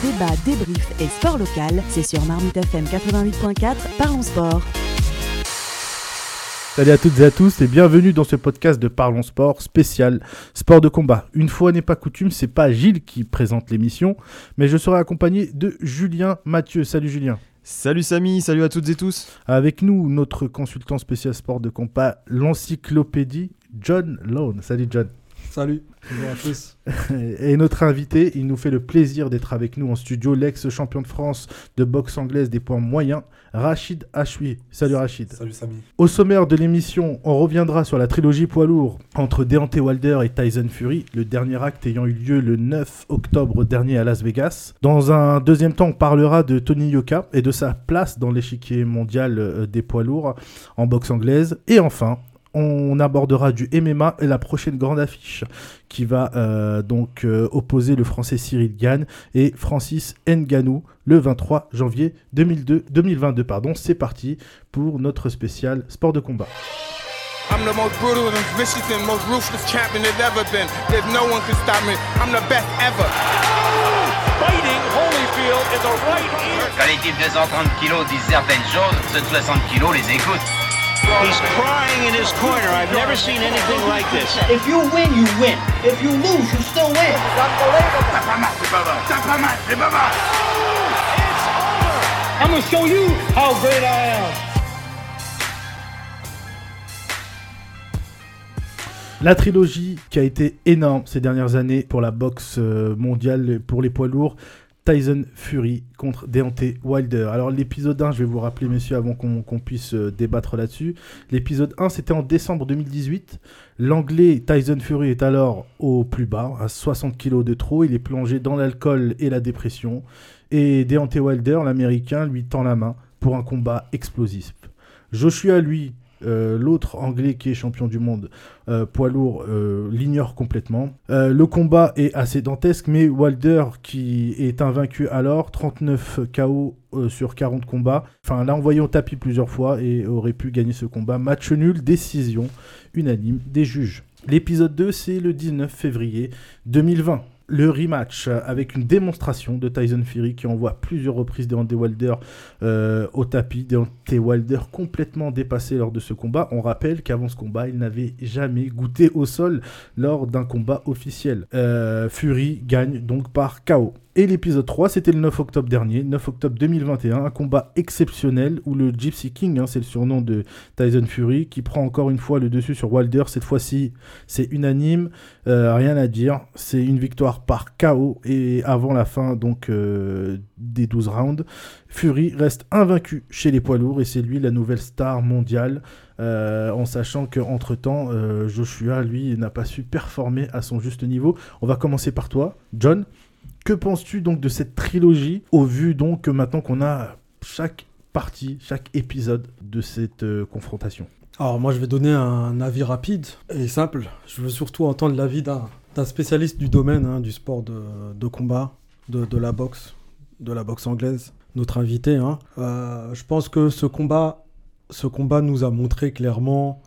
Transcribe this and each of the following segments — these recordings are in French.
Débat, débrief et sport local, c'est sur Marmite FM 88.4, Parlons Sport. Salut à toutes et à tous et bienvenue dans ce podcast de Parlons Sport spécial sport de combat. Une fois n'est pas coutume, c'est pas Gilles qui présente l'émission, mais je serai accompagné de Julien Mathieu. Salut Julien. Salut Samy, salut à toutes et tous. Avec nous, notre consultant spécial sport de combat, l'encyclopédie John Lone. Salut John. Salut, bonjour à tous. Et notre invité, il nous fait le plaisir d'être avec nous en studio, l'ex-champion de France de boxe anglaise des points moyens, Rachid Achoui. Salut Rachid. Salut Samy. Au sommaire de l'émission, on reviendra sur la trilogie poids lourd entre Deontay Wilder et Tyson Fury, le dernier acte ayant eu lieu le 9 octobre dernier à Las Vegas. Dans un deuxième temps, on parlera de Tony Yoka et de sa place dans l'échiquier mondial euh, des poids lourds en boxe anglaise. Et enfin, on abordera du MMA et la prochaine grande affiche qui va euh, donc euh, opposer le français Cyril Gann et Francis Nganou le 23 janvier 2002, 2022. Pardon, c'est parti pour notre spécial sport de combat. I'm the most brutal and vicious and most ruthless champion there's ever been. There's no one can stop me. I'm the best ever. Fighting Holyfield in the right ear. Quand les types de 130 kilos disent certaines choses, ceux de 60 kilos les écoutent. He's crying in his corner. I've never seen anything like this. If you win, you win. If you lose, you still win. I'm gonna show you how great I am. La trilogie qui a été énorme ces dernières années pour la boxe euh, mondiale, pour les poids lourds, Tyson Fury contre Deontay Wilder. Alors l'épisode 1, je vais vous rappeler messieurs avant qu'on puisse euh, débattre là-dessus. L'épisode 1, c'était en décembre 2018. L'anglais Tyson Fury est alors au plus bas, à 60 kg de trop. Il est plongé dans l'alcool et la dépression. Et Deontay Wilder, l'américain, lui tend la main pour un combat explosif. Joshua, lui, euh, l'autre anglais qui est champion du monde euh, poids lourd euh, l'ignore complètement. le combat est assez dantesque, mais Wilder, qui est invaincu alors, 39 KO sur 40 combats, enfin l'a envoyé au tapis plusieurs fois et aurait pu gagner ce combat. Match nul, décision unanime des juges. L'épisode 2, c'est le 19 février 2020 le rematch avec une démonstration de Tyson Fury qui envoie plusieurs reprises Deontay Wilder euh, au tapis. Deontay Wilder complètement dépassé lors de ce combat. On rappelle qu'avant ce combat, il n'avait jamais goûté au sol lors d'un combat officiel. Euh, Fury gagne donc par KO. Et l'épisode 3, c'était le 9 octobre dernier, 9 octobre 2021, un combat exceptionnel où le Gypsy King, hein, c'est le surnom de Tyson Fury, qui prend encore une fois le dessus sur Wilder. Cette fois-ci, c'est unanime, euh, rien à dire. C'est une victoire par KO et avant la fin donc euh, des 12 rounds. Fury reste invaincu chez les poids lourds et c'est lui la nouvelle star mondiale. Euh, en sachant qu'entre temps, Joshua, lui, n'a pas su performer à son juste niveau. On va commencer par toi, John. Que penses-tu donc de cette trilogie au vu donc maintenant qu'on a chaque partie, chaque épisode de cette euh, confrontation? Alors moi je vais donner un avis rapide et simple. Je veux surtout entendre l'avis d'un spécialiste du domaine, hein, du sport de, combat, de, la boxe, de la boxe anglaise, notre invité. Hein. Euh, je pense que ce combat, ce combat nous a montré clairement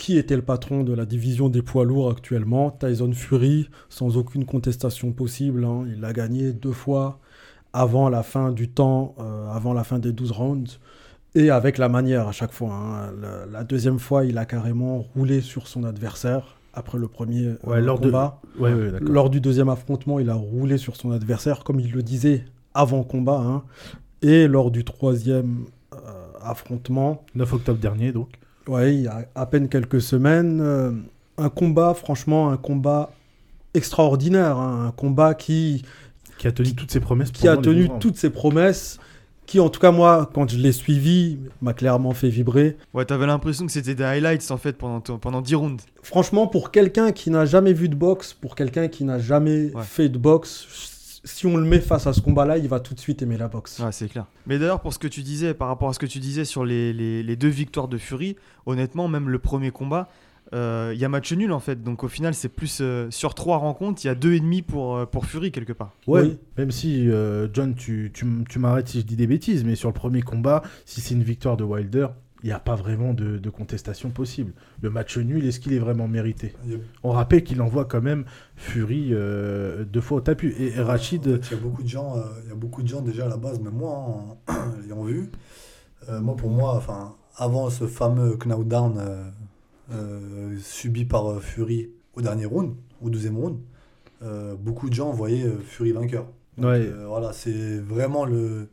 qui était le patron de la division des poids lourds actuellement? Tyson Fury, sans aucune contestation possible. Hein. Il a gagné deux fois avant la fin du temps, euh, avant la fin des 12 rounds, et avec la manière à chaque fois. Hein. La, deuxième fois, il a carrément roulé sur son adversaire. Après le premier euh, lors combat, lors du deuxième affrontement, il a roulé sur son adversaire, comme il le disait avant combat. Hein. Et lors du troisième euh, affrontement, 9 octobre dernier donc, Ouais, il y a à peine quelques semaines. Euh, un combat, franchement, un combat extraordinaire. Hein, un combat qui. Qui a tenu toutes ses promesses. Qui a tenu toutes ses promesses. Qui, en tout cas, moi, quand je l'ai suivi, m'a clairement fait vibrer. Ouais, t'avais l'impression que c'était des highlights, en fait, pendant, pendant 10 rounds. Franchement, pour quelqu'un qui n'a jamais vu de boxe, pour quelqu'un qui n'a jamais fait de boxe, si on le met face à ce combat-là, il va tout de suite aimer la boxe. Ouais, c'est clair. Mais d'ailleurs, pour ce que tu disais, par rapport à ce que tu disais sur les, les, deux victoires de Fury, honnêtement, même le premier combat, euh, il y a match nul en fait. Donc au final, c'est plus euh, sur trois rencontres, il y a deux et demi pour, euh, pour Fury quelque part. Ouais, oui. même si John, tu, tu, tu m'arrêtes si je dis des bêtises, mais sur le premier combat, si c'est une victoire de Wilder, il n'y a pas vraiment de, de contestation possible. Le match nul, est-ce qu'il est vraiment mérité On rappelle qu'il envoie quand même Fury euh, deux fois au tapis. Et Rachid. En fait, il y a beaucoup de gens, euh, y a beaucoup de gens déjà à la base, même moi, en l'ayant vu. euh, moi, pour moi, enfin, avant ce fameux knockdown subi par Fury au dernier round, au deuxième round, beaucoup de gens voyaient Fury vainqueur. Donc, Ouais. voilà, c'est vraiment le,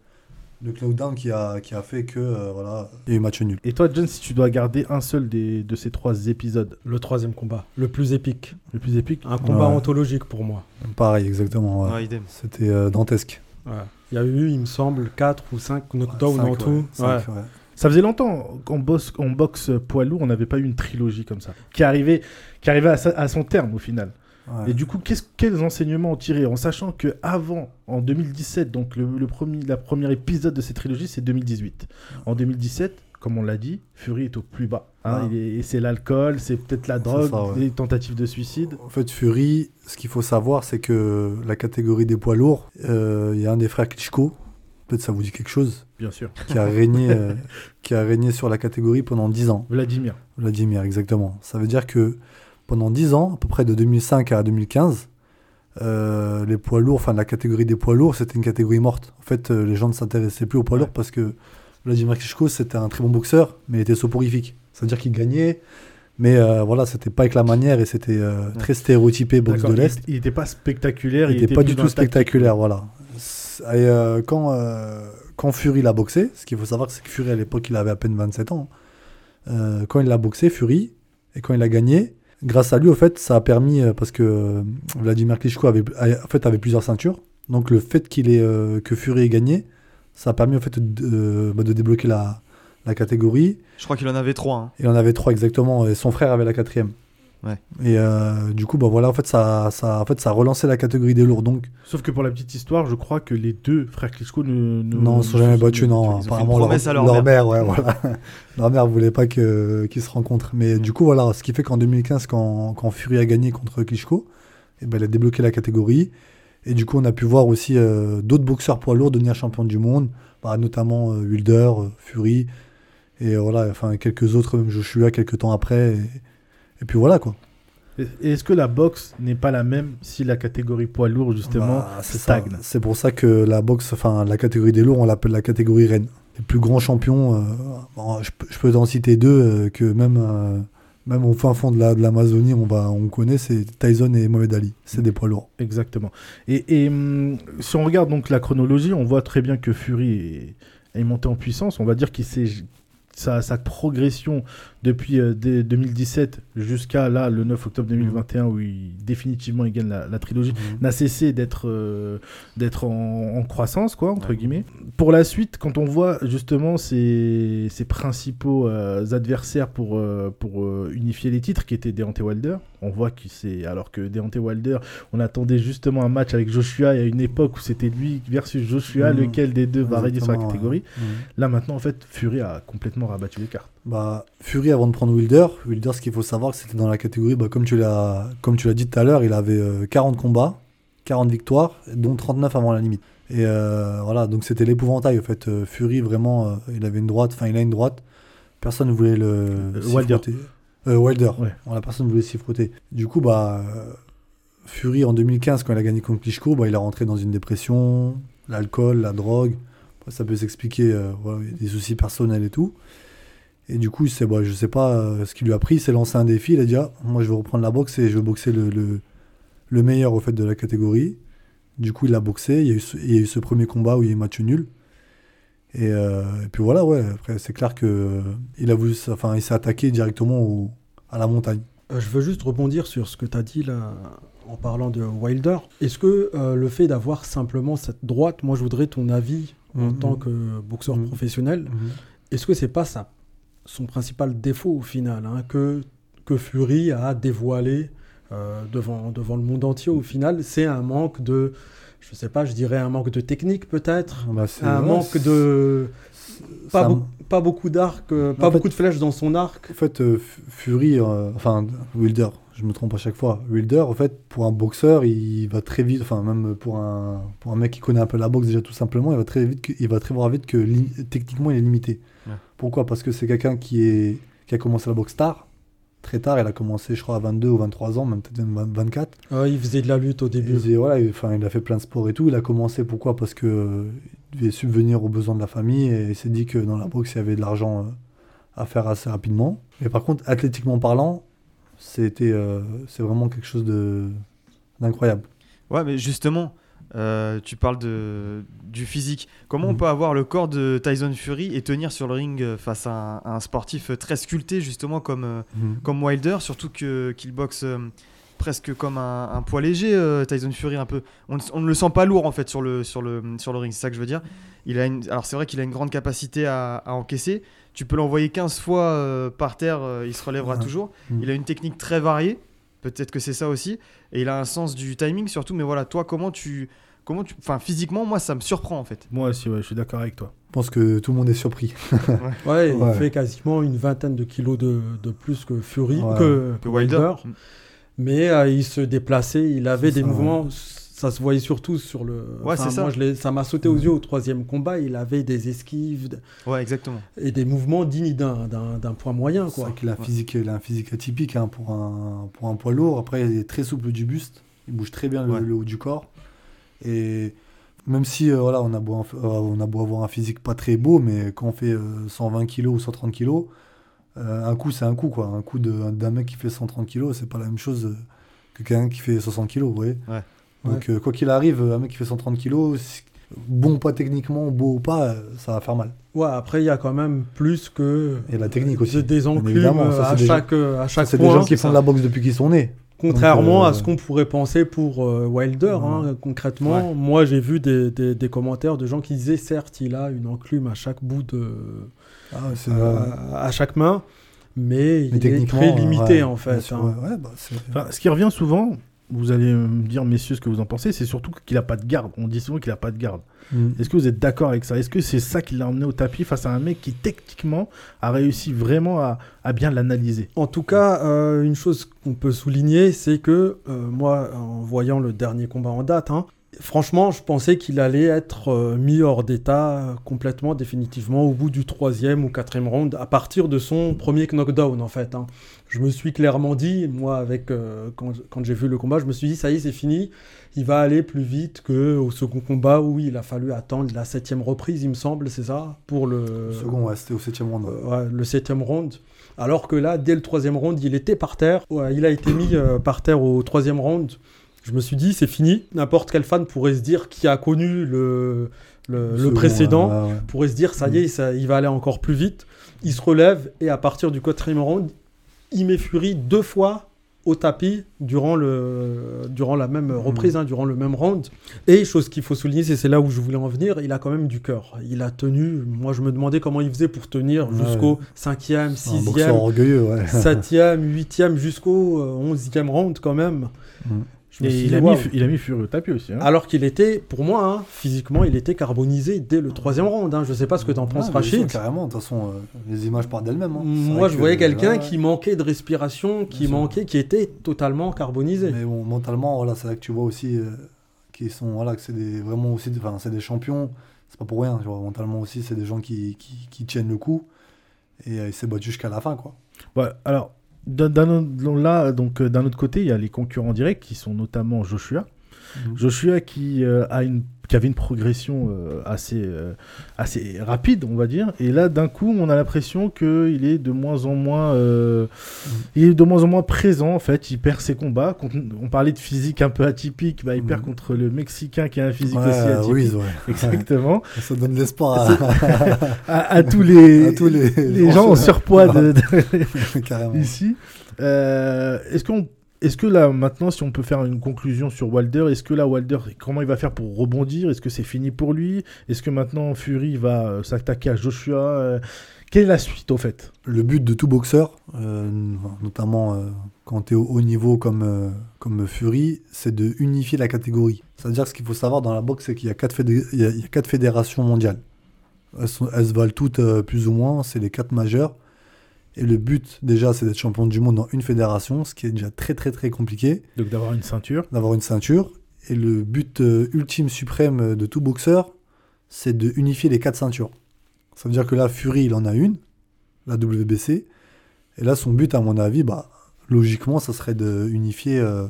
le knockdown qui a, qui a fait que euh, voilà, il y a eu match nul. Et toi, John, si tu dois garder un seul des, de ces trois épisodes, Le troisième combat, le plus épique. le plus épique? Un combat Ouais. anthologique pour moi. Pareil, exactement. ouais. Ouais, idem. C'était euh, dantesque. Ouais. Il y a eu, il me semble, 4 ou 5 knockdowns en ouais, tout. cinq, Ouais. ouais. Ça faisait longtemps qu'en boxe, en boxe poids lourd, on n'avait pas eu une trilogie comme ça, qui arrivait, qui arrivait à, sa- à son terme au final. Ouais. Et du coup, quels enseignements en tirer En sachant que avant, en 2017, donc le, le premier, la première épisode de cette trilogie, c'est 2018. En 2017, comme on l'a dit, Fury est au plus bas. hein. Ah. Il est- et c'est l'alcool, c'est peut-être la drogue, ça, ouais. les tentatives de suicide. En fait, Fury, ce qu'il faut savoir, c'est que la catégorie des poids lourds, euh, il y a un des frères Klitschko, peut-être ça vous dit quelque chose, Bien sûr. qui a régné, euh, qui a régné sur la catégorie pendant 10 ans. Vladimir. Vladimir, exactement. Ça veut dire que pendant 10 ans, à peu près de 2005 à 2015, euh, les poids lourds, enfin la catégorie des poids lourds, c'était une catégorie morte. En fait, euh, les gens ne s'intéressaient plus aux poids Ouais. lourds parce que Vladimir Klitschko, c'était un très bon boxeur, mais il était soporifique. C'est-à-dire qu'il gagnait, mais euh, voilà, c'était pas avec la manière et c'était euh, très stéréotypé boxe de l'Est. Il n'était pas spectaculaire. Il n'était pas du tout spectaculaire, voilà. Et quand, quand Fury l'a boxé, ce qu'il faut savoir, c'est que Fury à l'époque, il avait à peine 27 ans. Quand il l'a boxé, Fury, et quand il a gagné, grâce à lui, au fait, ça a permis, euh, parce que euh, Vladimir Klitschko avait, en fait, avait plusieurs ceintures, donc le fait qu'il ait, euh, que Fury ait gagné, ça a permis fait de, bah, de débloquer la, la catégorie. Je crois qu'il en avait trois. hein. Il en avait trois exactement, et son frère avait la quatrième. Ouais. Et euh, du coup, bah voilà, en fait, ça, ça, en fait, ça a relancé la catégorie des lourds. Donc, Sauf que pour la petite histoire, je crois que les deux frères Klitschko ne, ne- Non, ils sont jamais battus, non. Ils ont fait une Apparemment, leur, à leur mère, ouais, voilà. leur mère voulait pas que- qu'ils se rencontrent. Mais du coup, voilà, ce qui fait qu'en 2015, quand, quand Fury a gagné contre Klitschko, eh ben, il a débloqué la catégorie. Et du coup, on a pu voir aussi euh, d'autres boxeurs poids lourds devenir champion du monde, bah, notamment euh, Wilder, Fury, et voilà, enfin quelques autres, même Joshua, quelques temps après. Et, et puis voilà, quoi. Est-ce que la boxe n'est pas la même si la catégorie poids lourd, justement, Bah, stagne C'est pour ça que la boxe, enfin la catégorie des lourds, on l'appelle la catégorie reine. Les plus grands champions, euh, bon, je, peux- je peux en citer deux euh, que même, euh, même au fin fond de la- de l'Amazonie, on, va, on connaît, c'est Tyson et Mohamed Ali. C'est des poids lourds. Exactement. Et, et, hum, si on regarde donc la chronologie, on voit très bien que Fury est, est monté en puissance. On va dire qu'il s'est sa, sa progression depuis euh, dès 2017 jusqu'à là le 9 octobre 2021 où il définitivement il gagne la, la trilogie n'a cessé d'être euh, d'être en, en croissance quoi entre guillemets. Pour la suite quand on voit justement ses, ses principaux euh, adversaires pour euh, pour euh, unifier les titres qui étaient Deontay Wilder on voit qu'il s'est alors que Deontay Wilder on attendait justement un match avec Joshua il y a une époque où c'était lui versus Joshua Mhm. lequel des deux va régner sur la catégorie. Mhm. là maintenant en fait Fury a complètement rabattu les cartes Bah, Fury avant de prendre Wilder, Wilder, ce qu'il faut savoir, c'était dans la catégorie, bah, comme tu l'as, dit tout à l'heure, il avait euh, 40 combats, 40 victoires, dont 39 avant la limite. Et euh, voilà, donc c'était l'épouvantail. En fait, Euh, Fury vraiment, euh, il avait une droite, enfin il a une droite. Personne ne voulait le Wilder. Euh, Wilder. Ouais. Voilà, personne ne voulait s'y frotter. Du coup, bah, euh, Fury en 2015, quand il a gagné contre Klitschko, bah, il est rentré dans une dépression, l'alcool, la drogue. Après, ça peut s'expliquer, euh, voilà, a des soucis personnels et tout. Et du coup, c'est, bah, je sais pas euh, ce qui lui a pris, il s'est lancé un défi, il a dit ah, moi je vais reprendre la boxe et je vais boxer le, le, le meilleur au fait de la catégorie. Du coup, il a boxé, il y a eu ce, il y a eu ce premier combat où il y a eu match nul. Et, euh, et puis voilà, ouais, après c'est clair que euh, il a voulu, enfin, il s'est attaqué directement au- à la montagne. Je veux juste rebondir sur ce que tu as dit là en parlant de Wilder. Est-ce que euh, le fait d'avoir simplement cette droite, moi je voudrais ton avis en Mhm. tant que boxeur Mhm. professionnel, est-ce que c'est pas ça, son principal défaut au final, hein, que, que Fury a dévoilé euh, devant, devant le monde entier au final C'est un manque de, je sais pas, je dirais un manque de technique peut-être, Bah, un ouais, manque de... Pas, pas beaucoup d'arc, euh, pas fait- beaucoup de flèches dans son arc. En fait, euh, Fury, enfin Wilder, je me trompe à chaque fois. Wilder, en fait, pour un boxeur, il va très vite, enfin même pour un, pour un mec qui connaît un peu la boxe déjà tout simplement, il va très vite, que- il va très voir vite que techniquement il est limité. Ouais. Pourquoi? Parce que c'est quelqu'un qui, est, qui a commencé la boxe tard. Très tard, il a commencé, je crois, à 22 ou 23 ans, même peut-être même 24. Ouais, il faisait de la lutte au Il, début. faisait- voilà, il, enfin, il a fait plein de sports et tout. Il a commencé pourquoi? Parce que euh, il devait subvenir aux besoins de la famille et il s'est dit que dans la boxe, il y avait de l'argent euh, à faire assez rapidement. Mais par contre, athlétiquement parlant, c'était, euh, c'est vraiment quelque chose de, d'incroyable. Ouais, mais justement, euh, tu parles de, du physique. Comment on Mhm. peut avoir le corps de Tyson Fury et tenir sur le ring euh, face à un, à un sportif euh, très sculpté, justement, comme, comme Wilder, surtout qu'il boxe euh, presque comme un, un poids léger, euh, Tyson Fury, un peu. On, ne- on ne le sent pas lourd, en fait, sur le, sur le, sur le ring, c'est ça que je veux dire. Il a une, alors, c'est vrai qu'il a une grande capacité à, à encaisser. Tu peux l'envoyer 15 fois par terre, il se relèvera toujours. Mhm. Il a une technique très variée. Peut-être que c'est ça aussi. Et il a un sens du timing surtout. Mais voilà, toi, comment tu. Comment tu... Enfin, physiquement, moi, ça me surprend en fait. Moi aussi, ouais, je suis d'accord avec toi. Je pense que tout le monde est surpris. Ouais, il Ouais. fait quasiment une vingtaine de kilos de, de plus que Fury, Ouais. que, Que Wilder. Mm. Mais euh, il se déplaçait, il avait des ça, mouvements, ça se voyait surtout sur le. Ouais, c'est ça. Moi, je l'ai- ça m'a sauté aux yeux au troisième combat. Il avait des esquives Ouais, exactement. et des mouvements dignes d'un- poids moyen, C'est quoi. vrai qu'il a, Ouais. physique, il a un physique atypique hein, pour, un, pour un poids lourd. Après, il est très souple du buste. Il bouge très bien le, Ouais. le haut du corps. Et même si euh, voilà, on, a beau, euh, on a beau avoir un physique pas très beau, mais quand on fait euh, 120 kg ou 130 kg, euh, un coup c'est un coup. Quoi. Un coup de- d'un mec qui fait 130 kg, c'est pas la même chose euh, que quelqu'un qui fait 60 kg. Vous voyez Ouais. Donc, euh, quoi qu'il arrive, un mec qui fait 130 kg, si- bon pas techniquement, beau ou pas, euh, ça va faire mal. Ouais, après, il y a quand même plus que. Et la technique aussi, de- Des enclumes ça, euh, à des chaque, euh, à Ça, chaque C'est des gens qui font de la boxe depuis qu'ils sont nés. Contrairement Donc, euh, à ce qu'on pourrait penser pour euh, Wilder, hein, concrètement, moi j'ai vu des, des- des commentaires de gens qui disaient certes il a une enclume à chaque bout de, Ah, euh, à chaque main, mais, il est techniquement, très limité ouais, en fait. hein. bah, Enfin, ce qui revient souvent, vous allez me dire, messieurs, ce que vous en pensez, c'est surtout qu'il n'a pas de garde. On dit souvent qu'il n'a pas de garde. Mm. Est-ce que vous êtes d'accord avec ça? Est-ce que c'est ça qui l'a emmené au tapis face à un mec qui, techniquement, a réussi vraiment à, à bien l'analyser? En tout cas, euh, une chose qu'on peut souligner, c'est que euh, moi, en voyant le dernier combat en date, hein, franchement, je pensais qu'il allait être euh, mis hors d'état complètement, définitivement, au bout du troisième ou quatrième round, à partir de son premier knockdown, en fait. hein. Je me suis clairement dit, moi, avec euh, quand, quand j'ai vu le combat, je me suis dit, ça y est, c'est fini. Il va aller plus vite qu'au second combat où il a fallu attendre la septième reprise, il me semble, c'est ça, pour le, Le second, ouais, c'était au septième round. ouais. euh, ouais, le septième round. Alors que là, dès le troisième round, il était par terre. Ouais, il a été mis euh, par terre au troisième round. Je me suis dit, c'est fini. N'importe quel fan pourrait se dire qui a connu le, le, précédent, ouais. pourrait se dire, ça y est, ça, il va aller encore plus vite. Il se relève et à partir du quatrième round, il met Fury deux fois au tapis durant, le, durant la même reprise, hein, durant le même round. Et chose qu'il faut souligner, c'est là où je voulais en venir, il a quand même du cœur. Il a tenu, moi je me demandais comment il faisait pour tenir jusqu'au cinquième, C'est un boxeur sixième, orgueilleux, ouais. septième, huitième, jusqu'au euh, onzième round quand même. Mm. Et il dit, a, mis, il a mis tapis aussi. hein. Alors qu'il était, pour moi, hein, physiquement, il était carbonisé dès le troisième round. hein. Je sais pas ce que tu en penses, Rachid. Carrément, de toute façon, euh, les images parlent d'elles-mêmes. hein. Moi, je que, voyais quelqu'un ouais, qui manquait de respiration, qui Bien sûr. manquait, qui était totalement carbonisé. Mais bon, mentalement, voilà, c'est là que tu vois aussi euh, qu'ils sont, voilà, que c'est des, vraiment aussi, enfin, c'est des champions. C'est pas pour rien, tu vois. Mentalement aussi, c'est des gens qui, qui, qui tiennent le coup. Et euh, il s'est battu jusqu'à la fin, quoi. Ouais, alors, d'un autre- là, donc, euh, d'un autre côté, il y a les concurrents directs qui sont notamment Joshua. Mhm. Joshua qui, euh, a une, qui avait une progression euh, assez, euh, assez rapide, on va dire. Et là, d'un coup, on a l'impression qu'il est de moins en moins, euh, il est de moins en moins présent. En fait, il perd ses combats. On parlait de physique un peu atypique. Bah, il perd Mhm. contre le Mexicain qui a un physique Ouais, aussi atypique. Ruiz, ouais. Exactement. Ça donne l'espoir à, à, à tous les, à tous les, les gens en surpoids de- de, ici. Euh, est-ce qu'on est-ce que là maintenant si on peut faire une conclusion sur Wilder, est-ce que là Wilder comment il va faire pour rebondir? Est-ce que c'est fini pour lui? Est-ce que maintenant Fury va euh, s'attaquer à Joshua Euh, Quelle est la suite au fait? Le but de tout boxeur, euh, notamment quand tu es au haut niveau comme, comme Fury, c'est de unifier la catégorie. C'est-à-dire ce qu'il faut savoir dans la boxe, c'est qu'il y, a y quatre fédérations mondiales. Elles, se valent toutes plus ou moins, c'est les quatre majeures. Et le but déjà, c'est d'être champion du monde dans une fédération, ce qui est déjà très très très compliqué, Donc d'avoir une ceinture. d'avoir une ceinture. Et le but euh, ultime suprême de tout boxeur, c'est de unifier les quatre ceintures. Ça veut dire que là, Fury, il en a une, la WBC. Et là, son but, à mon avis, bah, logiquement, ça serait de unifier euh,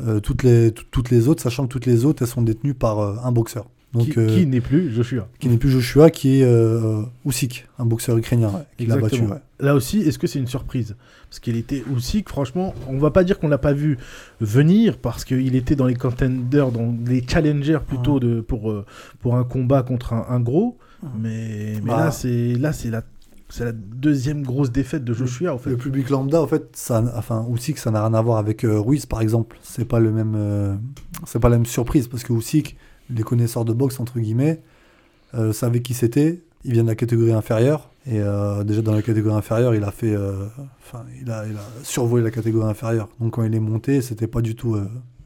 euh, toutes, les, tout- toutes les autres, sachant que toutes les autres, elles sont détenues par euh, un boxeur. Donc, qui, euh, qui n'est plus Joshua. qui n'est plus Joshua, qui est euh, Usyk, un boxeur ukrainien, ouais, qui l'a battu. Ouais. Là aussi, est-ce que c'est une surprise? Parce qu'il était aussi, franchement, on va pas dire qu'on l'a pas vu venir, parce qu'il était dans les contenders, dans les challengers plutôt de, pour, euh, pour un combat contre un, un gros. Mais, mais Bah. là, c'est là c'est la, c'est la deuxième grosse défaite de Joshua, en fait. Le public lambda, en fait, ça, enfin, Usyk, ça n'a rien à voir avec euh, Ruiz, par exemple. C'est pas le même, euh, c'est pas la même surprise parce que Usyk, les connaisseurs de boxe entre guillemets, euh, savaient qui c'était. Il vient de la catégorie inférieure et euh, déjà dans la catégorie inférieure, il a fait, euh, enfin, il a, il a survolé la catégorie inférieure. Donc quand il est monté, c'était pas du tout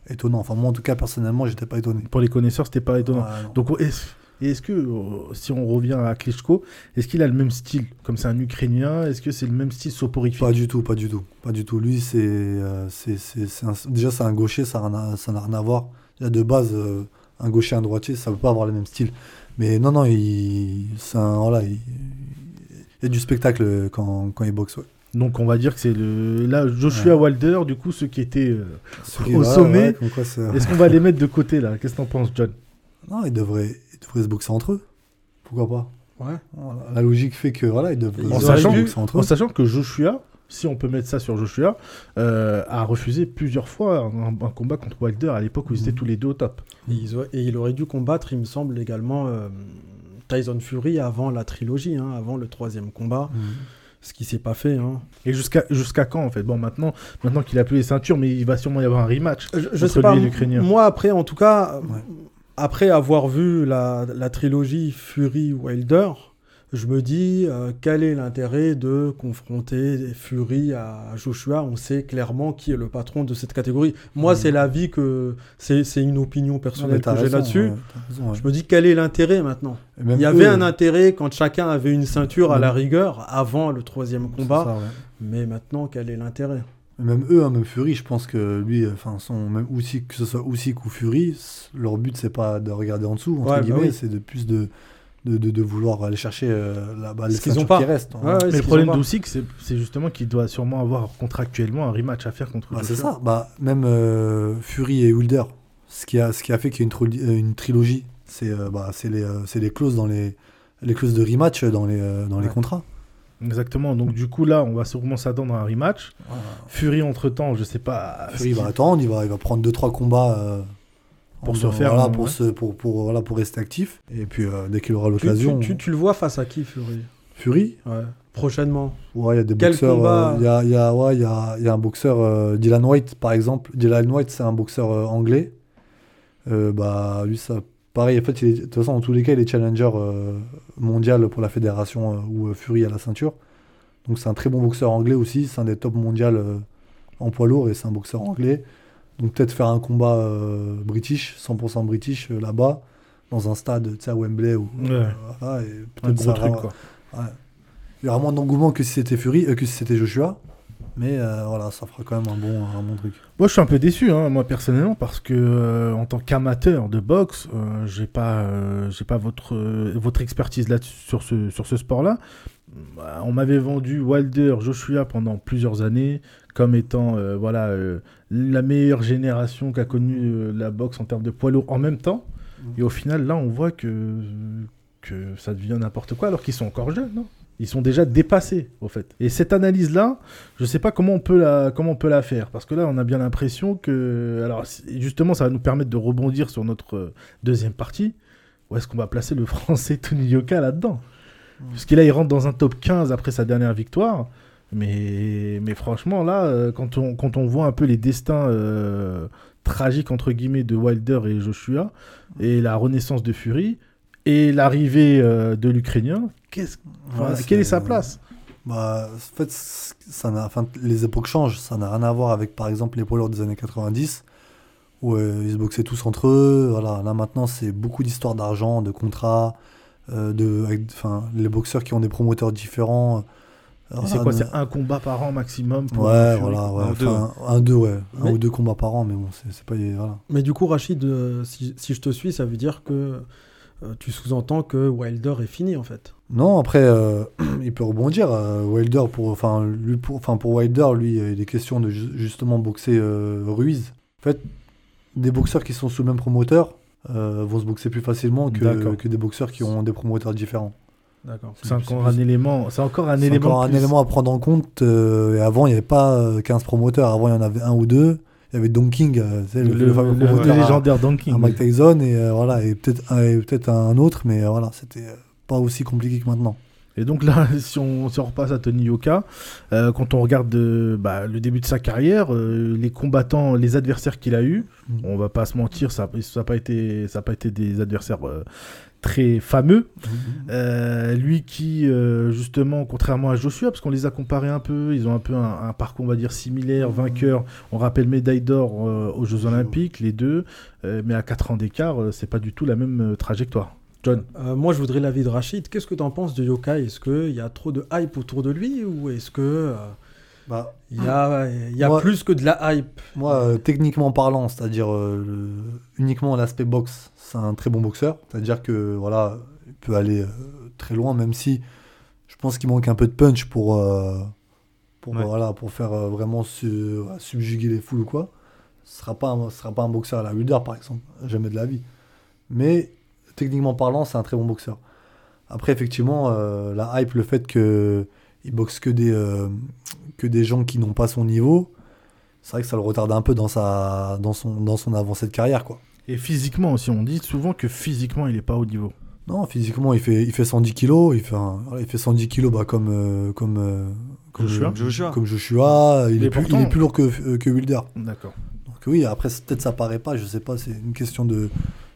étonnant. Enfin, moi, en tout cas, personnellement, j'étais pas étonné. Pour les connaisseurs, c'était pas étonnant. Non. Donc, est-ce et est-ce que, euh, si on revient à Klitschko, est-ce qu'il a le même style? Comme c'est un Ukrainien, est-ce que c'est le même style soporifique? Pas du tout, pas du tout. Pas du tout. Lui, c'est. euh, c'est- c'est- c'est un- déjà, c'est un gaucher, ça n'a ça n'a rien à voir. Déjà, de base, euh, un gaucher, un droitier, ça ne peut pas avoir le même style. Mais non, non, il, c'est un- voilà, il, il y a du spectacle quand, quand il boxe. Ouais. Donc, on va dire que c'est le. Là, Joshua Wilder, du coup, ceux qui étaient. euh, Au voilà, sommet, ouais, Est-ce qu'on va les mettre de côté, là? Qu'est-ce que t'en penses, John? Non, ils devraient, ils devraient se boxer entre eux. Pourquoi pas? Ouais. Voilà. La logique fait que voilà, ils devraient Ils se boxer entre En eux. sachant que Joshua, si on peut mettre ça sur Joshua, euh, a refusé plusieurs fois un, un combat contre Wilder à l'époque où ils étaient Mhm. tous les deux au top. Et, ils auraient- et il aurait dû combattre, il me semble, également euh, Tyson Fury avant la trilogie, hein, avant le troisième combat, Mhm. ce qui s'est pas fait. hein. Et jusqu'à jusqu'à quand, en fait? Bon, maintenant, maintenant qu'il a plus les ceintures, mais il va sûrement y avoir un rematch. Je, je Entre sais pas, lui et m- l'Ukrainien. moi après, en tout cas, Ouais. après avoir vu la, la trilogie Fury-Wilder, je me dis, euh, quel est l'intérêt de confronter Fury à Joshua? On sait clairement qui est le patron de cette catégorie. Moi, c'est l'avis que... C'est une opinion personnelle que j'ai là-dessus. ouais, ouais. Je me dis, quel est l'intérêt maintenant? Il y avait eux, un intérêt quand chacun avait une ceinture à la rigueur avant le troisième combat. ça, ouais. Mais maintenant, quel est l'intérêt? Même eux, hein, même Fury, je pense que lui, euh, enfin, son même Usyk, que ce soit Usyk ou Fury, leur but c'est pas de regarder en dessous, entre Ouais, bah oui. c'est de plus de, de, de, de vouloir aller chercher euh, la balle qu'ils ont pas. qui reste. Ouais, ouais, ce mais le problème d'Usyk, c'est c'est justement qu'il doit sûrement avoir contractuellement un rematch à faire contre Bah, c'est ça. Bah, même euh, Fury et Wilder, ce qui a, ce qui a fait qu'il y ait une, euh, une trilogie, c'est euh, bah, c'est les, euh, c'est les clauses dans les, les clauses de rematch dans les, euh, dans les contrats. Exactement. Donc, du coup, là, on va sûrement s'attendre à un rematch. Fury, entre-temps, je sais pas. Fury va attendre, il va, il va prendre 2-3 combats euh, Pour en- se faire voilà, pour, ouais. se, pour, pour, voilà, pour rester actif. Et puis euh, dès qu'il aura tu, l'occasion. tu- tu- tu le vois face à qui, Fury? Fury, Ouais. Prochainement. Ouais, il y a des Quel boxeurs. combat euh, Il y, a, il y, a, ouais, il y, a, il y a un boxeur, euh, Dylan White par exemple. Dylan White, c'est un boxeur euh, anglais. Euh, bah, lui, ça. Pareil, en fait, il est- de toute façon, dans tous les cas, il est challenger euh, mondial pour la fédération euh, où euh, Fury a la ceinture. Donc, c'est un très bon boxeur anglais aussi. C'est un des top mondial euh, en poids lourd et c'est un boxeur anglais. Donc, peut-être faire un combat euh, british, 100% british euh, là-bas, dans un stade, tu sais, à Wembley. Ou, Ouais. voilà, et Un peut-être gros ça truc, va- quoi. Ouais. Il y aura moins d'engouement que si c'était Fury, euh, que si c'était Joshua. Mais euh, voilà, ça fera quand même un bon, un bon truc. Moi, je suis un peu déçu, hein, moi personnellement, parce que euh, en tant qu'amateur de boxe, euh, j'ai pas, euh, j'ai pas votre, euh, votre expertise là sur ce, sur ce sport-là. Bah, On m'avait vendu Wilder, Joshua pendant plusieurs années comme étant, euh, voilà, euh, la meilleure génération qu'a connue euh, la boxe en termes de poids lourd en même temps. Et au final, là, on voit que que ça devient n'importe quoi, alors qu'ils sont encore jeunes, non? Ils sont déjà dépassés, au fait. Et cette analyse-là, je sais pas comment on peut la comment on peut la faire. Parce que là on a bien l'impression que alors justement ça va nous permettre de rebondir sur notre deuxième partie. Où est-ce qu'on va placer le français Tony Yoka là-dedans? Parce qu'il là il rentre dans un top 15 après sa dernière victoire mais mais franchement là euh, quand on quand on voit un peu les destins euh, tragiques entre guillemets de Wilder et Joshua et la renaissance de Fury et l'arrivée euh, de l'Ukrainien qu'est-ce enfin, Ouais, quelle est sa place Bah, en fait, ça n'a, enfin, les époques changent. Ça n'a rien à voir avec, par exemple, les poids lourds des années 90, où euh, ils se boxaient tous entre eux. Voilà, là maintenant, c'est beaucoup d'histoires d'argent, de contrats, euh, de, avec- enfin, les boxeurs qui ont des promoteurs différents. C'est quoi C'est un combat par an maximum pour Ouais, voilà, ouais. Un ou deux, Enfin, un, deux, ouais. Un ou deux combats par an, mais bon, c'est, pas. Voilà. Mais du coup, Rachid, euh, si, si je te suis, ça veut dire que euh, tu sous-entends que Wilder est fini en fait. Non, après, euh, il peut rebondir. euh, Wilder, pour, enfin, lui, pour, enfin, pour Wilder, lui, il est question de ju- justement boxer euh, Ruiz. En fait, des boxeurs qui sont sous le même promoteur euh, vont se boxer plus facilement que des boxeurs qui ont des promoteurs différents. D'accord. C'est encore un élément. C'est encore un C'est élément. encore un plus- élément à prendre en compte. euh, et avant, il n'y avait pas euh, 15 promoteurs. Avant, il y en avait un ou deux. Il y avait Don King, euh, Le, le, le fameux le- le promoteur à- légendaire Don King. à Mike Tyson, et euh, voilà, et peut-être un, autre, mais euh, voilà, c'était euh, pas aussi compliqué que maintenant. Et donc là, si on, si on repasse à Tony Yoka, euh, quand on regarde euh, bah, le début de sa carrière, euh, les combattants, les adversaires qu'il a eus, Mm. on va pas se mentir, ça n'a pas, été- ça a pas été des adversaires euh, très fameux. Euh, lui qui, euh, justement, contrairement à Joshua, parce qu'on les a comparés un peu, ils ont un peu un, un parcours, on va dire, similaire, vainqueur. On rappelle médaille d'or euh, aux Jeux Olympiques, les deux, mais à 4 ans d'écart, c'est pas du tout la même trajectoire. John moi, je voudrais l'avis de Rachid. Qu'est-ce que tu en penses de Yokai Est-ce qu'il y a trop de hype autour de lui ou est-ce que Bah, il y a, il y a Moi- plus que de la hype Moi, euh, techniquement parlant, c'est-à-dire euh, uniquement l'aspect boxe, c'est un très bon boxeur. C'est-à-dire que voilà, il peut aller euh, très loin, même si je pense qu'il manque un peu de punch pour, euh, pour, Ouais. voilà, pour faire euh, vraiment su- subjuguer les foules ou quoi. Ce sera pas un- ce sera pas un boxeur à la Wilder, par exemple, jamais de la vie. Mais techniquement parlant, c'est un très bon boxeur. Après, effectivement, euh, la hype, le fait que il boxe que des, euh, que des gens qui n'ont pas son niveau, c'est vrai que ça le retarde un peu dans, sa, dans, son, dans son avancée de carrière. Quoi. Et physiquement aussi, on dit souvent que physiquement, il est pas au niveau. Non, physiquement, il fait, il fait 110 kilos. Il fait, un- il fait 110 kilos bah, comme, euh, comme, euh, comme, Joshua. Joshua. comme Joshua. Il, est plus, il est plus lourd que, euh, que Wilder. D'accord. Donc oui, après, peut-être ça paraît pas, je sais pas, c'est une question de,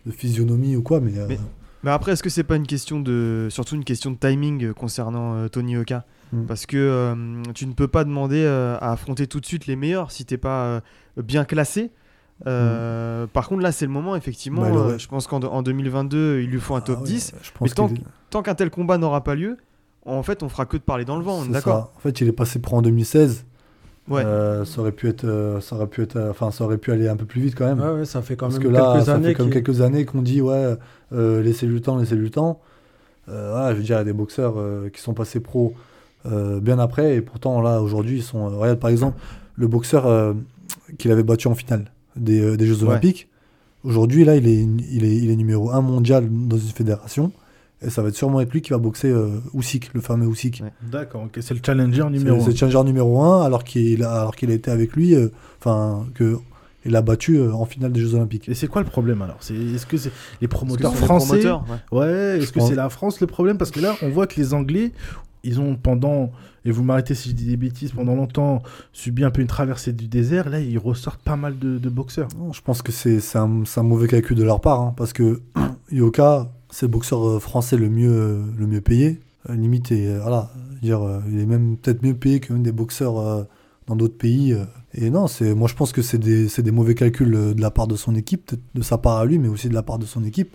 de physionomie ou quoi, mais... euh, Mais- Mais après, est-ce que c'est pas une question de, surtout une question de timing euh, concernant euh, Tony Oka? Mm. Parce que euh, tu ne peux pas demander euh, à affronter tout de suite les meilleurs si t'es pas euh, bien classé. Euh, Par contre, là, c'est le moment, effectivement. Mm. Bah, euh, je pense qu'en en 2022, il lui faut un top ah ouais, 10. Je pense Mais tant qu'il est- Tant qu'un tel combat n'aura pas lieu, en fait, on fera que de parler dans le vent. on est c'est D'accord. En fait, il est passé pro en 2016. Ouais. Euh, ça aurait pu être, euh, ça aurait pu être, euh, enfin, ça aurait pu aller un peu plus vite quand même. Ouais, ouais, ça fait quand Parce même que là, quelques ça années fait comme qu'il- quelques années qu'on dit ouais, euh, laissez le temps, laissez le temps. Euh, je veux dire, il y a des boxeurs euh, qui sont passés pro euh, bien après, et pourtant là aujourd'hui ils sont. euh, regarde par exemple le boxeur euh, qu'il avait battu en finale des, euh, des Jeux Ouais. Olympiques. Aujourd'hui là, il est, il est, il est numéro 1 mondial dans une fédération, et ça va être sûrement être lui qui va boxer euh, Usyk, le fameux Usyk. Ouais. D'accord, c'est le challenger C'est numéro c'est 1. le challenger numéro 1 alors qu'il a, alors qu'il a été avec lui, enfin que il l'a battu euh, en finale des Jeux Olympiques. Et c'est quoi le problème alors? C'est Est-ce que c'est les promoteurs français? ouais. Ouais, est-ce que c'est la France le problème? Parce que là, on voit que les Anglais, ils ont pendant, et vous m'arrêtez si je dis des bêtises, pendant longtemps subi un peu une traversée du désert. Là, ils ressortent pas mal de, boxeurs. Non, je pense que c'est un, un mauvais calcul de leur part, hein, parce que Yoka, c'est le boxeur euh, français le mieux, euh, le mieux payé. Euh, limite, et, voilà, dire, il est même peut-être mieux payé que des boxeurs dans d'autres pays. Et non, moi je pense que c'est des, des mauvais calculs de la part de son équipe, de sa part à lui, mais aussi de la part de son équipe.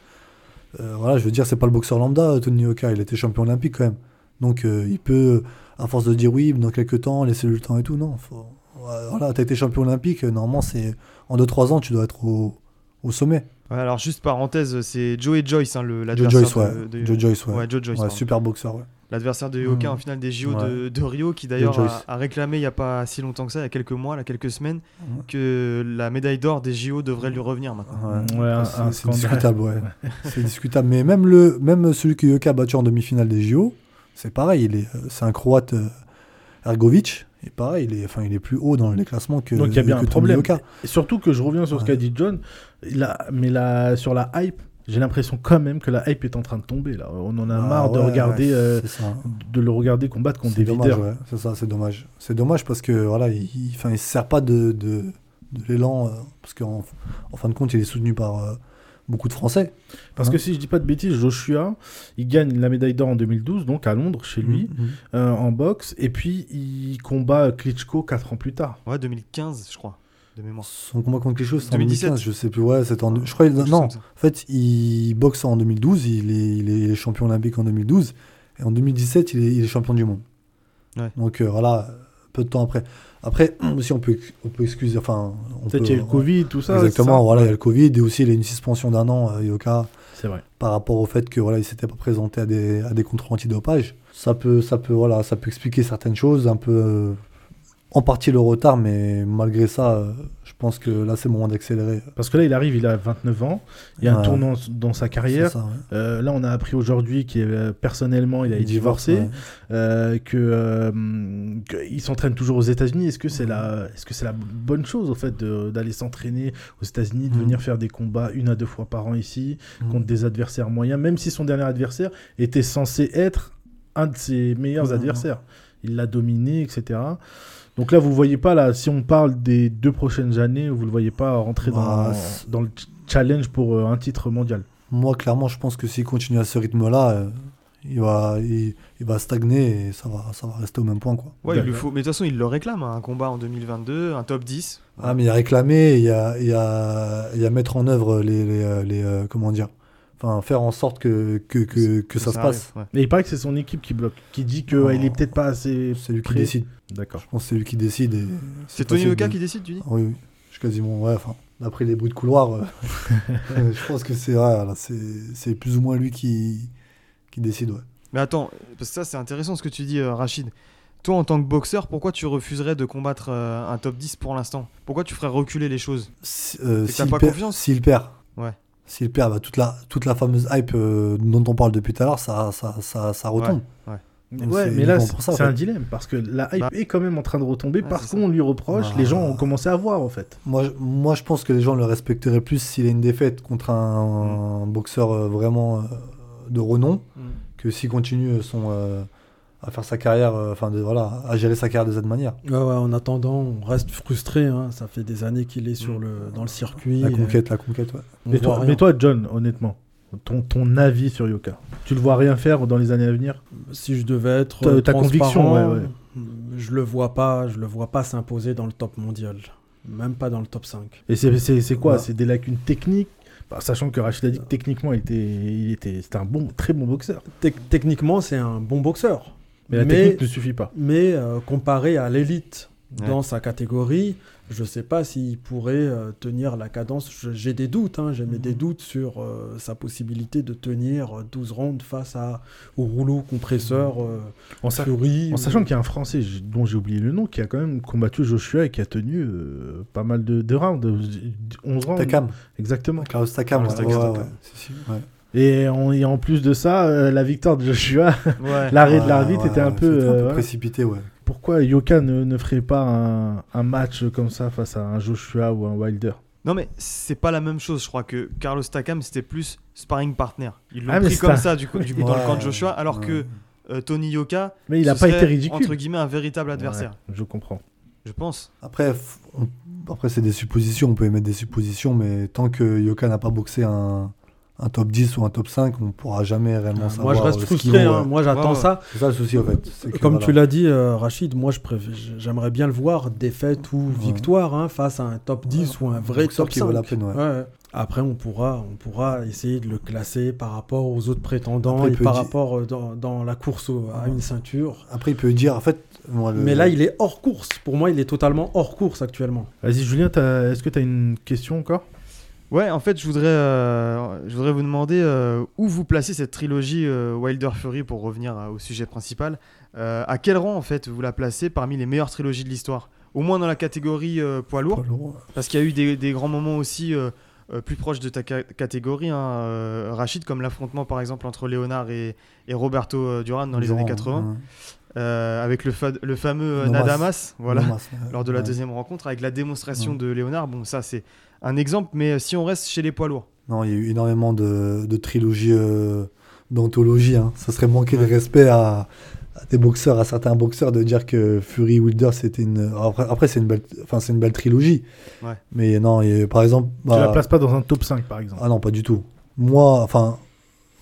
Voilà, je veux dire, c'est pas le boxeur lambda, Tony Yoka, il était champion olympique quand même. Donc euh, il peut, à force de dire oui, dans quelques temps, laisser le temps et tout, non. Faut, voilà, t'as été champion olympique, euh, normalement, c'est en 2-3 ans, tu dois être au, au sommet. Ouais, alors, juste parenthèse, c'est Joey Joyce, hein, le- Joe l'adversaire Joyce, ouais. de, de- Joe Joyce, ouais. Ouais, Joe Joyce, Ouais, super boxeur, ouais. L'adversaire de Yoka Mm. en finale des JO Ouais. de, de Rio, qui d'ailleurs a, a réclamé il n'y a pas si longtemps que ça, il y a quelques mois, là, quelques semaines, Ouais. que la médaille d'or des JO devrait lui revenir maintenant. Ouais, Ouais, un- c'est un c'est scandale. discutable, ouais. c'est discutable. Mais même, le, même celui que Yoka a battu en demi-finale des JO, c'est pareil. il est, euh, C'est un Croate, euh, Ergovic. Et pareil, il est, enfin, il est plus haut dans les classements que, Donc il y a bien un problème. Et surtout que je reviens sur ce qu'a dit John, là, mais là, sur la hype, j'ai l'impression quand même que la hype est en train de tomber. Là. On en a Ah, marre de regarder, ouais, euh, de le regarder combattre contre C'est des dommage, leaders. ouais. C'est ça, c'est dommage. C'est dommage parce que voilà, il, il se sert pas de, de, de l'élan euh, parce qu'en en fin de compte, il est soutenu par euh, beaucoup de Français. Parce Hein que si je dis pas de bêtises, Joshua, il gagne la médaille d'or en 2012, donc à Londres, chez lui, Mhm. euh, en boxe, et puis il combat Klitschko 4 ans plus tard. Ouais, 2015, je crois, de mémoire. Son combat contre Klitschko, c'est en 2017. 2015, je sais plus. Ouais, c'est en. Je crois. il- Non. En fait, il boxe en 2012, il est, il est champion olympique en 2012, et en 2017, il est, il est champion du monde. Ouais. Donc euh, voilà, peu de temps après. Après, aussi, on peut, on peut excuser. Enfin, on Peut-être peut- qu'il y a eu le Covid, tout ça. Exactement, ça voilà, il y a le Covid et aussi il y a une suspension d'un an, euh, Yoka, C'est vrai. par rapport au fait que voilà, il s'était pas présenté à des, à des contrôles antidopage. Ça peut, ça peut, voilà, ça peut expliquer certaines choses, un peu, euh, en partie le retard, mais malgré ça, euh, je pense que là c'est le moment d'accélérer. Parce que là, il arrive, il a 29 ans. Il y a un tournant dans sa carrière. ça, ouais. Euh, là, on a appris aujourd'hui qu'il euh, personnellement, il a divorcé, divorce, ouais. euh, que euh, qu'il s'entraîne toujours aux États-Unis. Est-ce que c'est la, est-ce que c'est la bonne chose au fait d'aller s'entraîner aux États-Unis, de Mhm. venir faire des combats une à deux fois par an ici Mhm. contre des adversaires moyens, même si son dernier adversaire était censé être un de ses meilleurs adversaires. Il l'a dominé, etc. Donc là, vous voyez pas là. Si on parle des deux prochaines années, vous le voyez pas rentrer Bah, dans, c'est- dans le ch- challenge pour euh, un titre mondial. Moi, clairement, je pense que s'il continue à ce rythme-là, euh, il, va, il, il va stagner et ça va, ça va rester au même point. Quoi. Ouais, il lui faut... Mais de toute façon, il le réclame, hein, un combat en 2022, un top 10. Ah, mais il y a réclamé, il y a, il y a, il y a mettre en œuvre les, les, euh, les, comment dire, enfin faire en sorte que, que, que, que ça, se passe. arrive, ouais. Mais il paraît que c'est son équipe qui bloque, qui dit qu'il Non. il est peut-être pas assez. C'est lui qui décide. D'accord. Je pense que c'est lui qui décide. C'est Tony Oka qui décide, tu dis Oui, oui. Je suis quasiment, ouais, enfin, d'après les bruits de couloir, euh, je pense que c'est, ouais, c'est, c'est plus ou moins lui qui, qui décide, ouais. Mais attends, parce que ça c'est intéressant ce que tu dis, euh, Rachid. Toi, en tant que boxeur, pourquoi tu refuserais de combattre euh, un top 10 pour l'instant? Pourquoi tu ferais reculer les choses? Euh, que s'il perd- confiance S'il perd. Ouais. S'il perd, bah, toute, la, toute la fameuse hype euh, dont on parle depuis tout à l'heure, ça, ça, ça, ça retombe. Donc Ouais, c'est mais là, c'est en un dilemme parce que la hype Bah. est quand même en train de retomber Ouais, parce qu'on lui reproche. Bah. Les gens ont commencé à voir en fait. Moi, je- moi, je pense que les gens le respecteraient plus s'il a une défaite contre un, un boxeur euh, vraiment euh, de renom Mm. que s'il continue son, euh, à faire sa carrière, euh, enfin, de voilà, à gérer sa carrière de cette manière. Ouais, ouais, en attendant, on reste frustré. hein. Ça fait des années qu'il est sur le, dans le circuit. La et conquête, la conquête, ouais. on Mais toi, mais toi, John, honnêtement, ton, ton avis sur Yoka Tu le vois rien faire dans les années à venir? Si je devais être Ta- euh, ta conviction, ouais, ouais. je le vois pas, je le vois pas s'imposer dans le top mondial, même pas dans le top 5. Et c'est- c'est c'est quoi? Ouais. C'est des lacunes techniques? Bah, Sachant que Rachid a dit que techniquement, il était, il était, c'était un bon, très bon boxeur. Tec- techniquement, c'est un bon boxeur, Mais la Mais- technique ne suffit pas. mais euh, comparé à l'élite Ouais. dans sa catégorie, je sais pas s'il pourrait euh, tenir la cadence. J'ai des doutes, hein, j'ai mis des doutes sur euh, sa possibilité de tenir euh, 12 rounds face à, au rouleau compresseur euh, En, sa- Fury. en ou- sachant qu'il y a un Français dont j'ai oublié le nom qui a quand même combattu Joshua et qui a tenu euh, pas mal de, de rounds, euh, 11 rounds. Takam, Exactement. Klaus Takam, ouais, ouais, Et, en- et en plus de ça, euh, la victoire de Joshua, Ouais. l'arrêt de l'arbitre ouais, était un peu. euh, voilà. précipité, ouais. Pourquoi Yoka ne, ne ferait pas un, un match comme ça face à un Joshua ou un Wilder? Non mais c'est pas la même chose, je crois que Carlos Takam c'était plus sparring partner. Ils l'ont Ah, pris c'est comme un- ça du coup, du coup, dans le camp de Joshua, alors ouais. que euh, Tony Yoka, Mais il n'a ce pas été ridicule. entre guillemets un véritable adversaire. Ouais, je comprends. Je pense. Après, on- après c'est des suppositions, on peut émettre des suppositions, mais tant que Yoka n'a pas boxé un, un top 10 ou un top 5, on pourra jamais réellement Ah, savoir. moi, je reste frustré. hein. Moi, j'attends Ouais, ça. C'est ça le souci, en fait. Comme voilà. tu l'as dit, euh, Rachid, moi j'aimerais bien le voir défaite ou victoire hein, face à un top 10 ou un vrai top qui 5. vaut la peine, ouais. Ouais. Après, on pourra, on pourra essayer de le classer par rapport aux autres prétendants Après, et par dire- rapport euh, dans, dans la course au- à une ceinture. Après, il peut dire, en fait. moi, le- Mais là, il est hors course. Pour moi, il est totalement hors course actuellement. Vas-y, Julien, est-ce que tu as une question encore? Ouais, en fait, je voudrais, euh, je voudrais vous demander euh, où vous placez cette trilogie euh, Wilder Fury pour revenir au sujet principal. À quel rang en fait vous la placez parmi les meilleures trilogies de l'histoire? Au moins dans la catégorie poids lourd, Poids lourd. parce qu'il y a eu des, des grands moments aussi plus proches de ta ca- catégorie, hein, Rachid, comme l'affrontement par exemple entre Léonard et, et Roberto Duran dans les années 80, ouais. euh, avec le, fa- le fameux Nomas. Nadamas, voilà Nomas, ouais. lors de la Ouais. deuxième rencontre avec la démonstration Ouais. de Léonard. Bon, ça c'est un exemple, mais si on reste chez les poids lourds, Non, il y a eu énormément de, de trilogies, euh, d'anthologies. hein. Ça serait manquer de respect à, à des boxeurs, à certains boxeurs, de dire que Fury Wilder, c'était une. Après, après, c'est une, belle... enfin, c'est une belle trilogie. Ouais. Mais non, il y a- par exemple. Tu la bah, places pas dans un top 5 par exemple Ah non, pas du tout. Moi, enfin,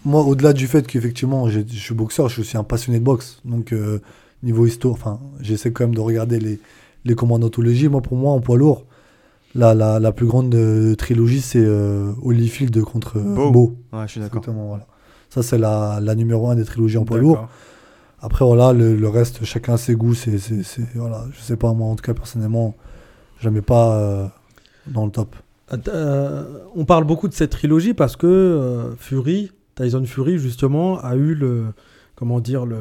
moi, au-delà du fait qu'effectivement, je suis boxeur, je suis aussi un passionné de boxe. Donc, euh, niveau histoire, enfin, j'essaie quand même de regarder les, les combats d'anthologie. Moi, pour moi, en poids lourd, la, la, la plus grande euh, trilogie, c'est euh, Holyfield contre euh, Beau. Beau. ouais, je suis d'accord. Exactement, voilà. Ça, c'est la, la numéro un des trilogies en poids lourd. Après, voilà, le, le reste, chacun a ses goûts. C'est, c'est, c'est- voilà, je sais pas, moi, en tout cas, personnellement, je mets pas euh, dans le top. Euh, on parle beaucoup de cette trilogie parce que euh, Fury, Tyson Fury justement, a eu le comment dire le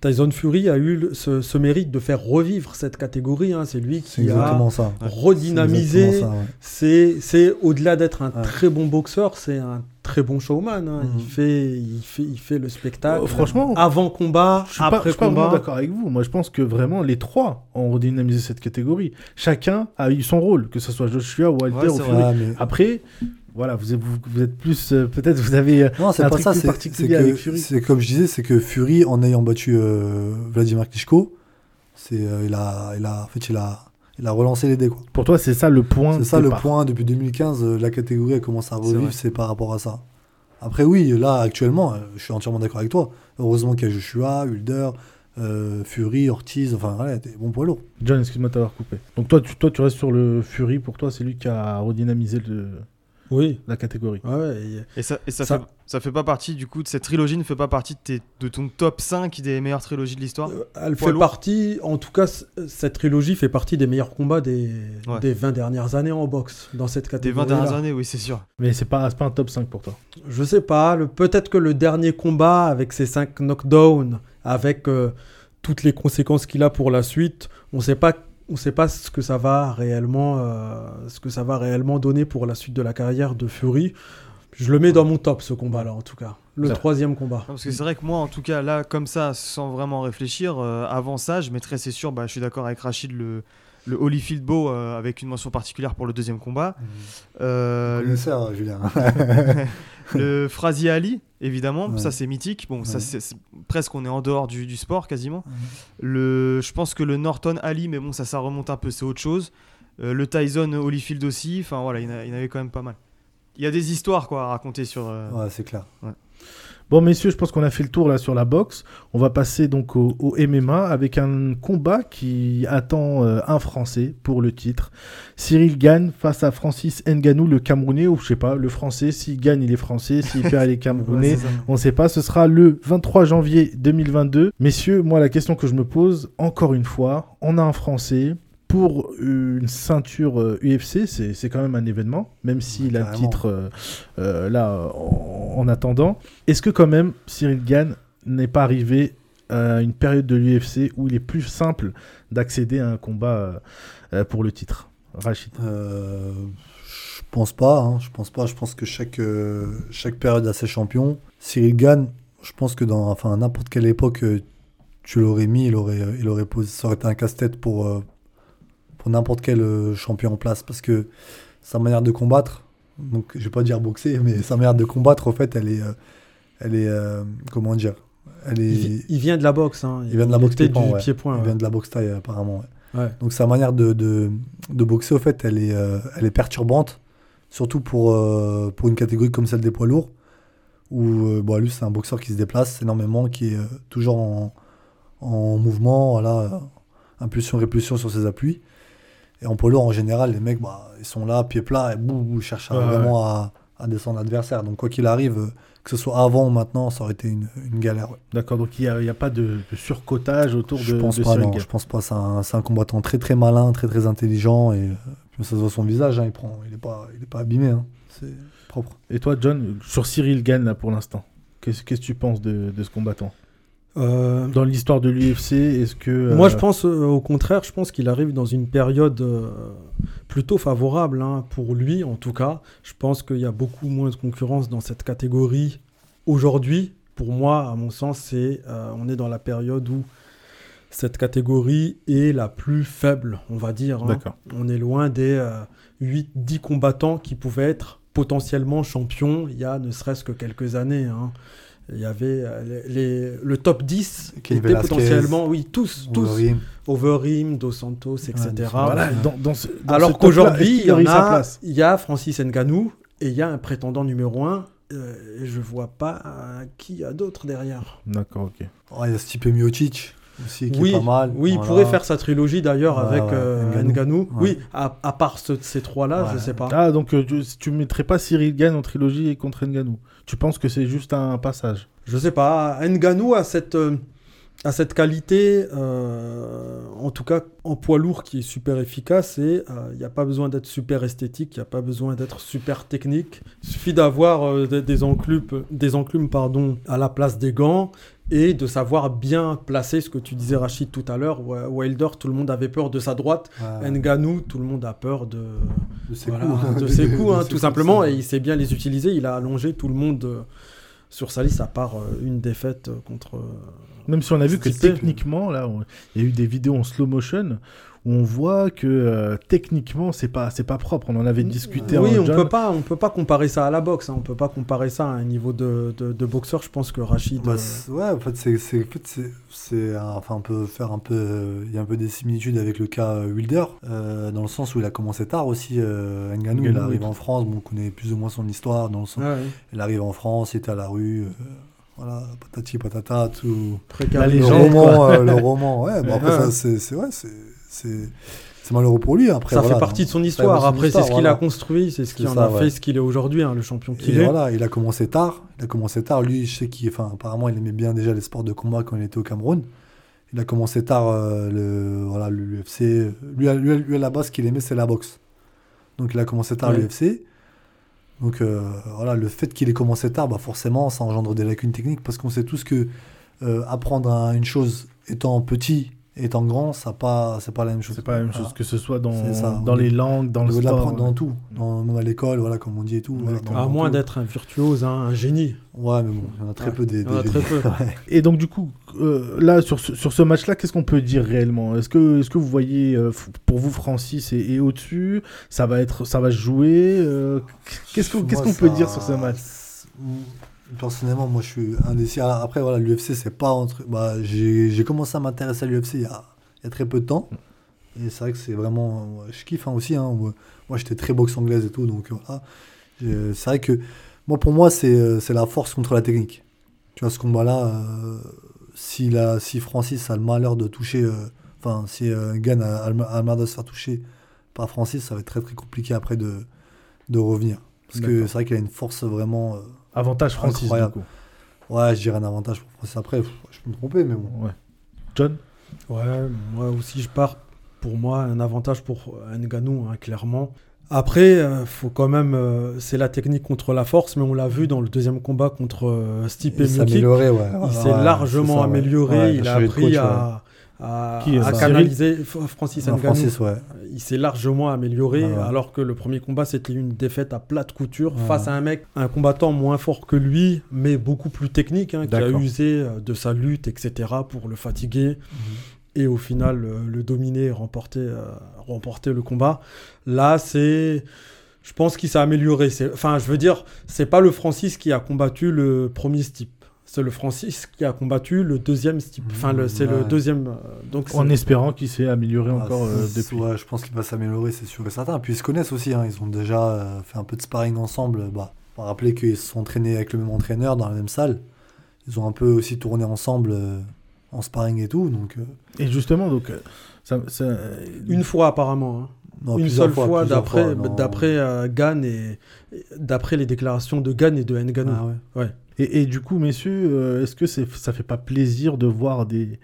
Tyson Fury a eu ce, ce mérite de faire revivre cette catégorie. hein. C'est lui qui a ça. redynamisé. C'est ouais. Au-delà d'être un Ouais. très bon boxeur, c'est un très bon showman. hein. Mhm. Il fait il fait il fait le spectacle. Euh, franchement, avant combat, Je suis pas, je après suis pas d'accord avec vous. Moi, je pense que vraiment les trois ont redynamisé cette catégorie. Chacun a eu son rôle, que ce soit Joshua, Walter Ouais, ou Fury. Mais- Après, voilà, vous êtes, vous, vous êtes plus, euh, peut-être vous avez. euh, Non, c'est pas ça. C'est, particulier c'est avec que, Fury. c'est comme je disais, c'est que Fury, en ayant battu euh, Vladimir Klitschko, c'est, euh, il a, il a, en fait, il a, il a relancé les dés, quoi. Pour toi, c'est ça le point. C'est ça le point. Depuis 2015, euh, la catégorie elle commence à revivre, c'est par rapport à ça. Après, oui, là, actuellement, euh, je suis entièrement d'accord avec toi. Heureusement qu'il y a Joshua, Hulder, euh, Fury, Ortiz, enfin, voilà, des bons poids lourds. John, excuse-moi de t'avoir coupé. Donc toi, tu, toi, tu restes sur le Fury. Pour toi, c'est lui qui a redynamisé le- Oui. la catégorie. Ouais, ouais, et- Et ça, et ça, Ça- Fait, ça fait pas partie, du coup, de cette trilogie ne fait pas partie de, tes- de ton top 5 des meilleures trilogies de l'histoire? Euh, Elle Poids fait lourd. partie, en tout cas, cette trilogie fait partie des meilleurs combats des, Ouais. des 20 dernières années en boxe, dans cette Des catégorie. 20 dernières années, oui, c'est sûr. Mais c'est pas, c'est pas un top 5 pour toi. Je sais pas, le- peut-être que le dernier combat, avec ses 5 knockdowns, avec euh, toutes les conséquences qu'il a pour la suite, on sait pas. On sait pas ce que ça va réellement, euh, ce que ça va réellement donner pour la suite de la carrière de Fury. Je le mets dans mon top ce combat-là en tout cas, le Ça- troisième combat. Non, Parce que c'est vrai que moi, en tout cas, là, comme ça, sans vraiment réfléchir, euh, avant ça, je mettrais, c'est sûr, bah, je suis d'accord avec Rachid, le, le Holyfield Bow euh, avec une mention particulière pour le deuxième combat. Euh, le, Connaisseur, Julien. le Frazier Ali, évidemment, Ouais. ça c'est mythique. Bon, ça Ouais. c'est c'est- presque on est en dehors du, du sport quasiment. Le, je pense que le Norton Ali, mais bon, ça, ça remonte un peu, c'est autre chose. Euh, le Tyson Holyfield aussi, enfin voilà, il y, en avait quand même pas mal. Il y a des histoires quoi à raconter sur. Ouais, c'est clair. Bon, messieurs, je pense qu'on a fait le tour là sur la boxe. On va passer donc au, au MMA avec un combat qui attend euh, un Français pour le titre. Cyril gagne face à Francis Nganou, le Camerounais, ou je sais pas, le Français. S'il gagne, il est Français. S'il perd, il est Camerounais. On ne sait pas, ce sera le 23 janvier 2022. Messieurs, moi la question que je me pose, encore une fois, on a un Français pour une ceinture euh, UFC, c'est c'est quand même un événement, même s'il a le titre euh, euh, là en, en attendant. Est-ce que quand même Cyril Gann n'est pas arrivé à une période de l'UFC où il est plus simple d'accéder à un combat euh, euh, pour le titre? Rachid Euh, je pense pas. hein, je pense pas. Je pense que chaque, euh, chaque période a ses champions. Cyril Gann, je pense que dans enfin, n'importe quelle époque, euh, tu l'aurais mis, il aurait, euh, il aurait posé, ça aurait été un casse-tête pour, euh, pour n'importe quel euh, champion en place. Parce que sa manière de combattre, donc je vais pas dire boxer, mais sa manière de combattre, en fait, elle est. euh, elle est euh, comment dire Elle est. Il, vi- il vient de la boxe. Hein. Il vient de la boxe pied-point, ouais. il vient de la boxe taille, apparemment. ouais. Donc sa manière de, de, de boxer, au fait, elle est, elle est perturbante, surtout pour, euh, pour une catégorie comme celle des poids lourds, où euh, bon, lui, c'est un boxeur qui se déplace énormément, qui est euh, toujours en, en mouvement, voilà, impulsion, répulsion sur ses appuis. Et en lourd, en général, les mecs, bah, ils sont là, pieds plats, et boum, boum, ils cherchent à- Ouais, vraiment à, à descendre l'adversaire. Donc quoi qu'il arrive, euh, que ce soit avant ou maintenant, ça aurait été une, une galère. ouais. D'accord, donc il n'y a, il y a pas de, de surcotage autour Je de, pense de pas, non, je pense pas. C'est un, c'est un combattant très très malin, très très intelligent et euh, puis ça se voit son visage. hein, il prend, il est pas, il est pas abîmé. hein, c'est propre. Et toi, John, sur Cyril Gann là pour l'instant, qu'est-ce que tu penses de, de ce combattant? Euh, Dans l'histoire de l'UFC, est-ce que. euh, Moi, je pense euh, au contraire, je pense qu'il arrive dans une période plutôt favorable hein, pour lui, en tout cas. Je pense qu'il y a beaucoup moins de concurrence dans cette catégorie aujourd'hui. Pour moi, à mon sens, c'est on est dans la période où cette catégorie est la plus faible, on va dire. hein. D'accord. On est loin des 8-10 combattants qui pouvaient être potentiellement champions il y a ne serait-ce que quelques années. hein. Il y avait euh, les, les- le top 10 Kenny était Velasquez, potentiellement, oui, tous, tous. Overeem, Dos Santos, etc. Dos Santos. Voilà, dans, dans ce, dans ce Alors qu'aujourd'hui, il y, en a, place il y a Francis Ngannou et il y a un prétendant numéro 1. et je vois pas euh, qui y a d'autre derrière. D'accord, ok. Oh, il y a Stipe Miocic aussi qui Oui, est pas mal. oui, il pourrait faire sa trilogie d'ailleurs Ouais, avec euh. Ouais. Oui, à, à part ce- ces trois-là, je Ouais. sais pas. Ah, donc euh, tu, tu mettrais pas Cyril Gann en trilogie et contre Nganou Tu penses que c'est juste un passage? Je sais pas. Cette, euh, a cette qualité, euh, en tout cas en poids lourd, qui est super efficace. Et il n'y a pas besoin d'être super esthétique, il n'y a pas besoin d'être super technique. Il suffit d'avoir euh, des, enclumes, des enclumes à la place des gants et de savoir bien placer ce que tu disais Rachid tout à l'heure. Wilder, tout le monde avait peur de sa droite. Ouais. Nganou, tout le monde a peur de, De ses voilà, coups. de ses coups, hein, ses tout simplement. Et il sait bien les utiliser. Il a allongé tout le monde euh, sur sa liste, à part euh, une défaite euh, contre. Même si on a vu que techniquement, là, on- il y a eu des vidéos en slow motion où on voit que euh, techniquement, c'est pas, c'est pas propre. On en avait discuté oui, en on John. peut pas, on peut pas comparer ça à la boxe. Hein. On peut pas comparer ça à un niveau de, de, de boxeur. Je pense que Rachid. Bah, euh, ouais, en fait, c'est, enfin, on peut faire un peu, il y a un peu des similitudes avec le cas euh, Wilder, euh, dans le sens où il a commencé tard aussi. Euh, Ngannou, il arrive oui. en France, bon, on connaît plus ou moins son histoire, dans le sens, ouais, ouais. il arrive en France, il était à la rue, euh, voilà, patati patata, tout. Précaire. La Le légende, roman, euh, le roman, ouais, bon, après Ouais. ça, c'est, c'est, ouais, c'est, c'est, malheureux pour lui. Après, ça voilà, fait partie de son histoire. Après, c'est ce qu'il voilà. a construit, c'est ce qui en ça, a ouais. fait ce qu'il est aujourd'hui, hein, le champion qu'il est. voilà, il a commencé tard. Il a commencé tard. Lui, je sais qu'il, enfin, apparemment, il aimait bien déjà les sports de combat quand il était au Cameroun. Il a commencé tard euh, le, voilà, l'UFC. Lui, à- lui, lui, base, ce qu'il aimait, c'est la boxe. Donc, il a commencé tard Ouais. l'UFC. Donc, euh, voilà, le fait qu'il ait commencé tard, bah, forcément, ça engendre des lacunes techniques parce qu'on sait tous que euh, apprendre à une chose étant petit et étant grand, ça pas, c'est pas la même chose. C'est pas la même Voilà. chose que ce soit dans, ça. dans les langues, dans le sport. dans tout, dans, même à l'école, voilà, comme on dit et tout. voilà, dans- À dans moins d'être un virtuose, hein, un génie. Ouais, mais bon, il y en a très Ouais. peu des. Il y en a très peu. Et donc du coup, euh, là sur ce, sur ce match-là, qu'est-ce qu'on peut dire réellement? Est-ce que, est-ce que vous voyez, euh, pour vous Francis est, est au-dessus Ça va être, ça va se jouer euh, Qu'est-ce qu'on, qu'est-ce Moi, qu'on peut dire sur ce match? Personnellement, moi, je suis indécis. Après, voilà, l'UFC, c'est pas entre. Bah, j'ai commencé à m'intéresser à l'UFC il y a, il y a très peu de temps. Et c'est vrai que c'est vraiment. Je kiffe hein, aussi. hein. Moi, j'étais très boxe anglaise et tout. Donc, voilà. C'est vrai que. Moi, pour moi, c'est euh, la force contre la technique. Tu vois, ce combat-là, euh, si, la- si Francis a le malheur de toucher. euh, Enfin, si euh, Gann a, a le malheur de se faire toucher par Francis, ça va être très très compliqué après de, de revenir. Parce que c'est vrai qu'il a une force vraiment. Avantage Francis Incroyable. du coup. Ouais, je dirais un avantage pour Francis. Après, je peux me tromper, mais bon. Ouais. John? Ouais, moi aussi je pars pour moi un avantage pour Nganou, hein, clairement. Après, euh, faut quand même, euh, c'est la technique contre la force, mais on l'a vu dans le deuxième combat contre euh, Stipe Il s'est Miocic. amélioré, ouais. Il s'est ouais, largement ça, amélioré, Ouais, il a appris coach, à, à, Qui, à canaliser Francis. Non, Ngannou. Francis, ouais. Il s'est largement amélioré, ouais. alors que le premier combat c'était une défaite à plate couture Ouais. face à un mec, un combattant moins fort que lui, mais beaucoup plus technique, hein, qui a D'accord. usé euh, de sa lutte, etc., pour le fatiguer et au final euh, le dominer et remporter, euh, remporter le combat. Là, c'est. Je pense qu'il s'est amélioré. C'est- Enfin, je veux dire, c'est pas le Francis qui a combattu le premier Stipe. C'est le Francis qui a combattu le deuxième Stipe. Enfin, le- c'est le deuxième. euh, Donc, En espérant qu'il s'est amélioré Ah, encore euh, depuis. Ouais, je pense qu'il va s'améliorer, c'est sûr et certain. Puis ils se connaissent aussi, hein. ils ont déjà euh, fait un peu de sparring ensemble. Bah, faut rappeler qu'ils se sont entraînés avec le même entraîneur dans la même salle. Ils ont un peu aussi tourné ensemble euh, en sparring et tout. Donc, euh, Et justement, donc, ça, ça- une fois apparemment. hein. Non, une seule fois, d'après d'après euh, Gann et et d'après les déclarations de Gann et de Ngannou. Ah ouais. ouais. Et, et du coup, messieurs, euh, est-ce que c'est, ça fait pas plaisir de voir des,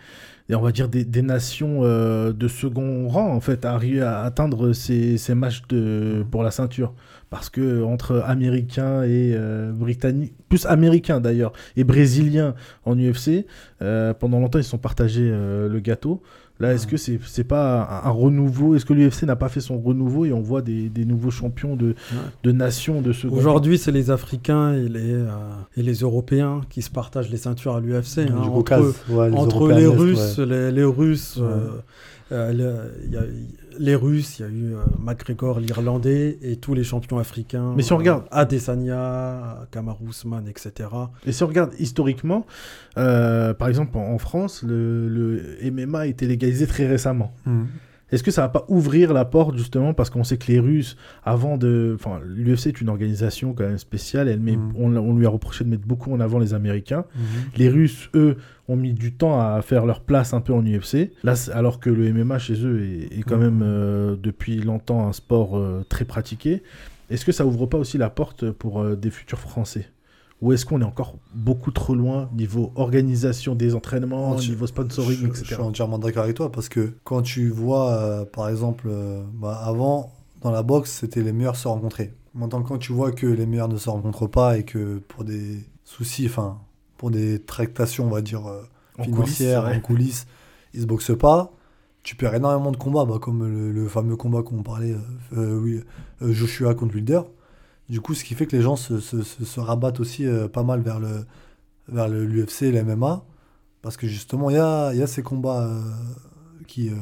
des- on va dire des, des nations euh, de second rang en fait arriver à atteindre ces, ces matchs de, pour la ceinture? Parce que entre Américains et euh, Britanniques, plus Américains d'ailleurs et Brésiliens en UFC, pendant longtemps ils se sont partagés le gâteau. Là, est-ce que c'est c'est pas un, un renouveau? Est-ce que l'UFC n'a pas fait son renouveau et on voit des, des nouveaux champions de, de nations de rang Aujourd'hui, c'est les Africains et les, euh, et les Européens qui se partagent les ceintures à l'UFC. hein, Du entre ouais, les entre les Russes, ouais. les, les Russes, Ouais. euh, euh, le- il y a- les Russes, il y a eu euh, McGregor, l'Irlandais, et tous les champions africains. Mais si on regarde- euh, Adesanya, Kamaru Usman, etc. Et si on regarde historiquement, euh, par exemple en, en France, le, le MMA a été légalisé très récemment. Mhm. Est-ce que ça va pas ouvrir la porte justement parce qu'on sait que les Russes, avant de, enfin, l'UFC est une organisation quand même spéciale. Elle met, Mhm. on, on lui a reproché de mettre beaucoup en avant les Américains. Mhm. Les Russes, eux, ont mis du temps à faire leur place un peu en UFC. Là, alors que le MMA chez eux est, est quand Mhm. même euh, depuis longtemps un sport euh, très pratiqué. Est-ce que ça ouvre pas aussi la porte pour euh, des futurs Français? Ou est-ce qu'on est encore beaucoup trop loin niveau organisation des entraînements, Non, niveau sponsoring, je, etc. je suis entièrement d'accord avec toi parce que quand tu vois, euh, par exemple, euh, bah, avant, dans la boxe, c'était les meilleurs se rencontrer. Maintenant, quand tu vois que les meilleurs ne se rencontrent pas et que pour des soucis, enfin, pour des tractations, on va dire, euh, En financières, coulisses, ouais. en coulisses, ils se boxent pas, tu perds énormément de combats, bah, comme le, le fameux combat qu'on parlait, oui, Joshua contre Wilder. Du coup, ce qui fait que les gens se, se- se- se rabattent aussi euh, pas mal vers le vers le- l'UFC et la MMA. Parce que justement, il y a, il y a ces combats euh, qui, euh,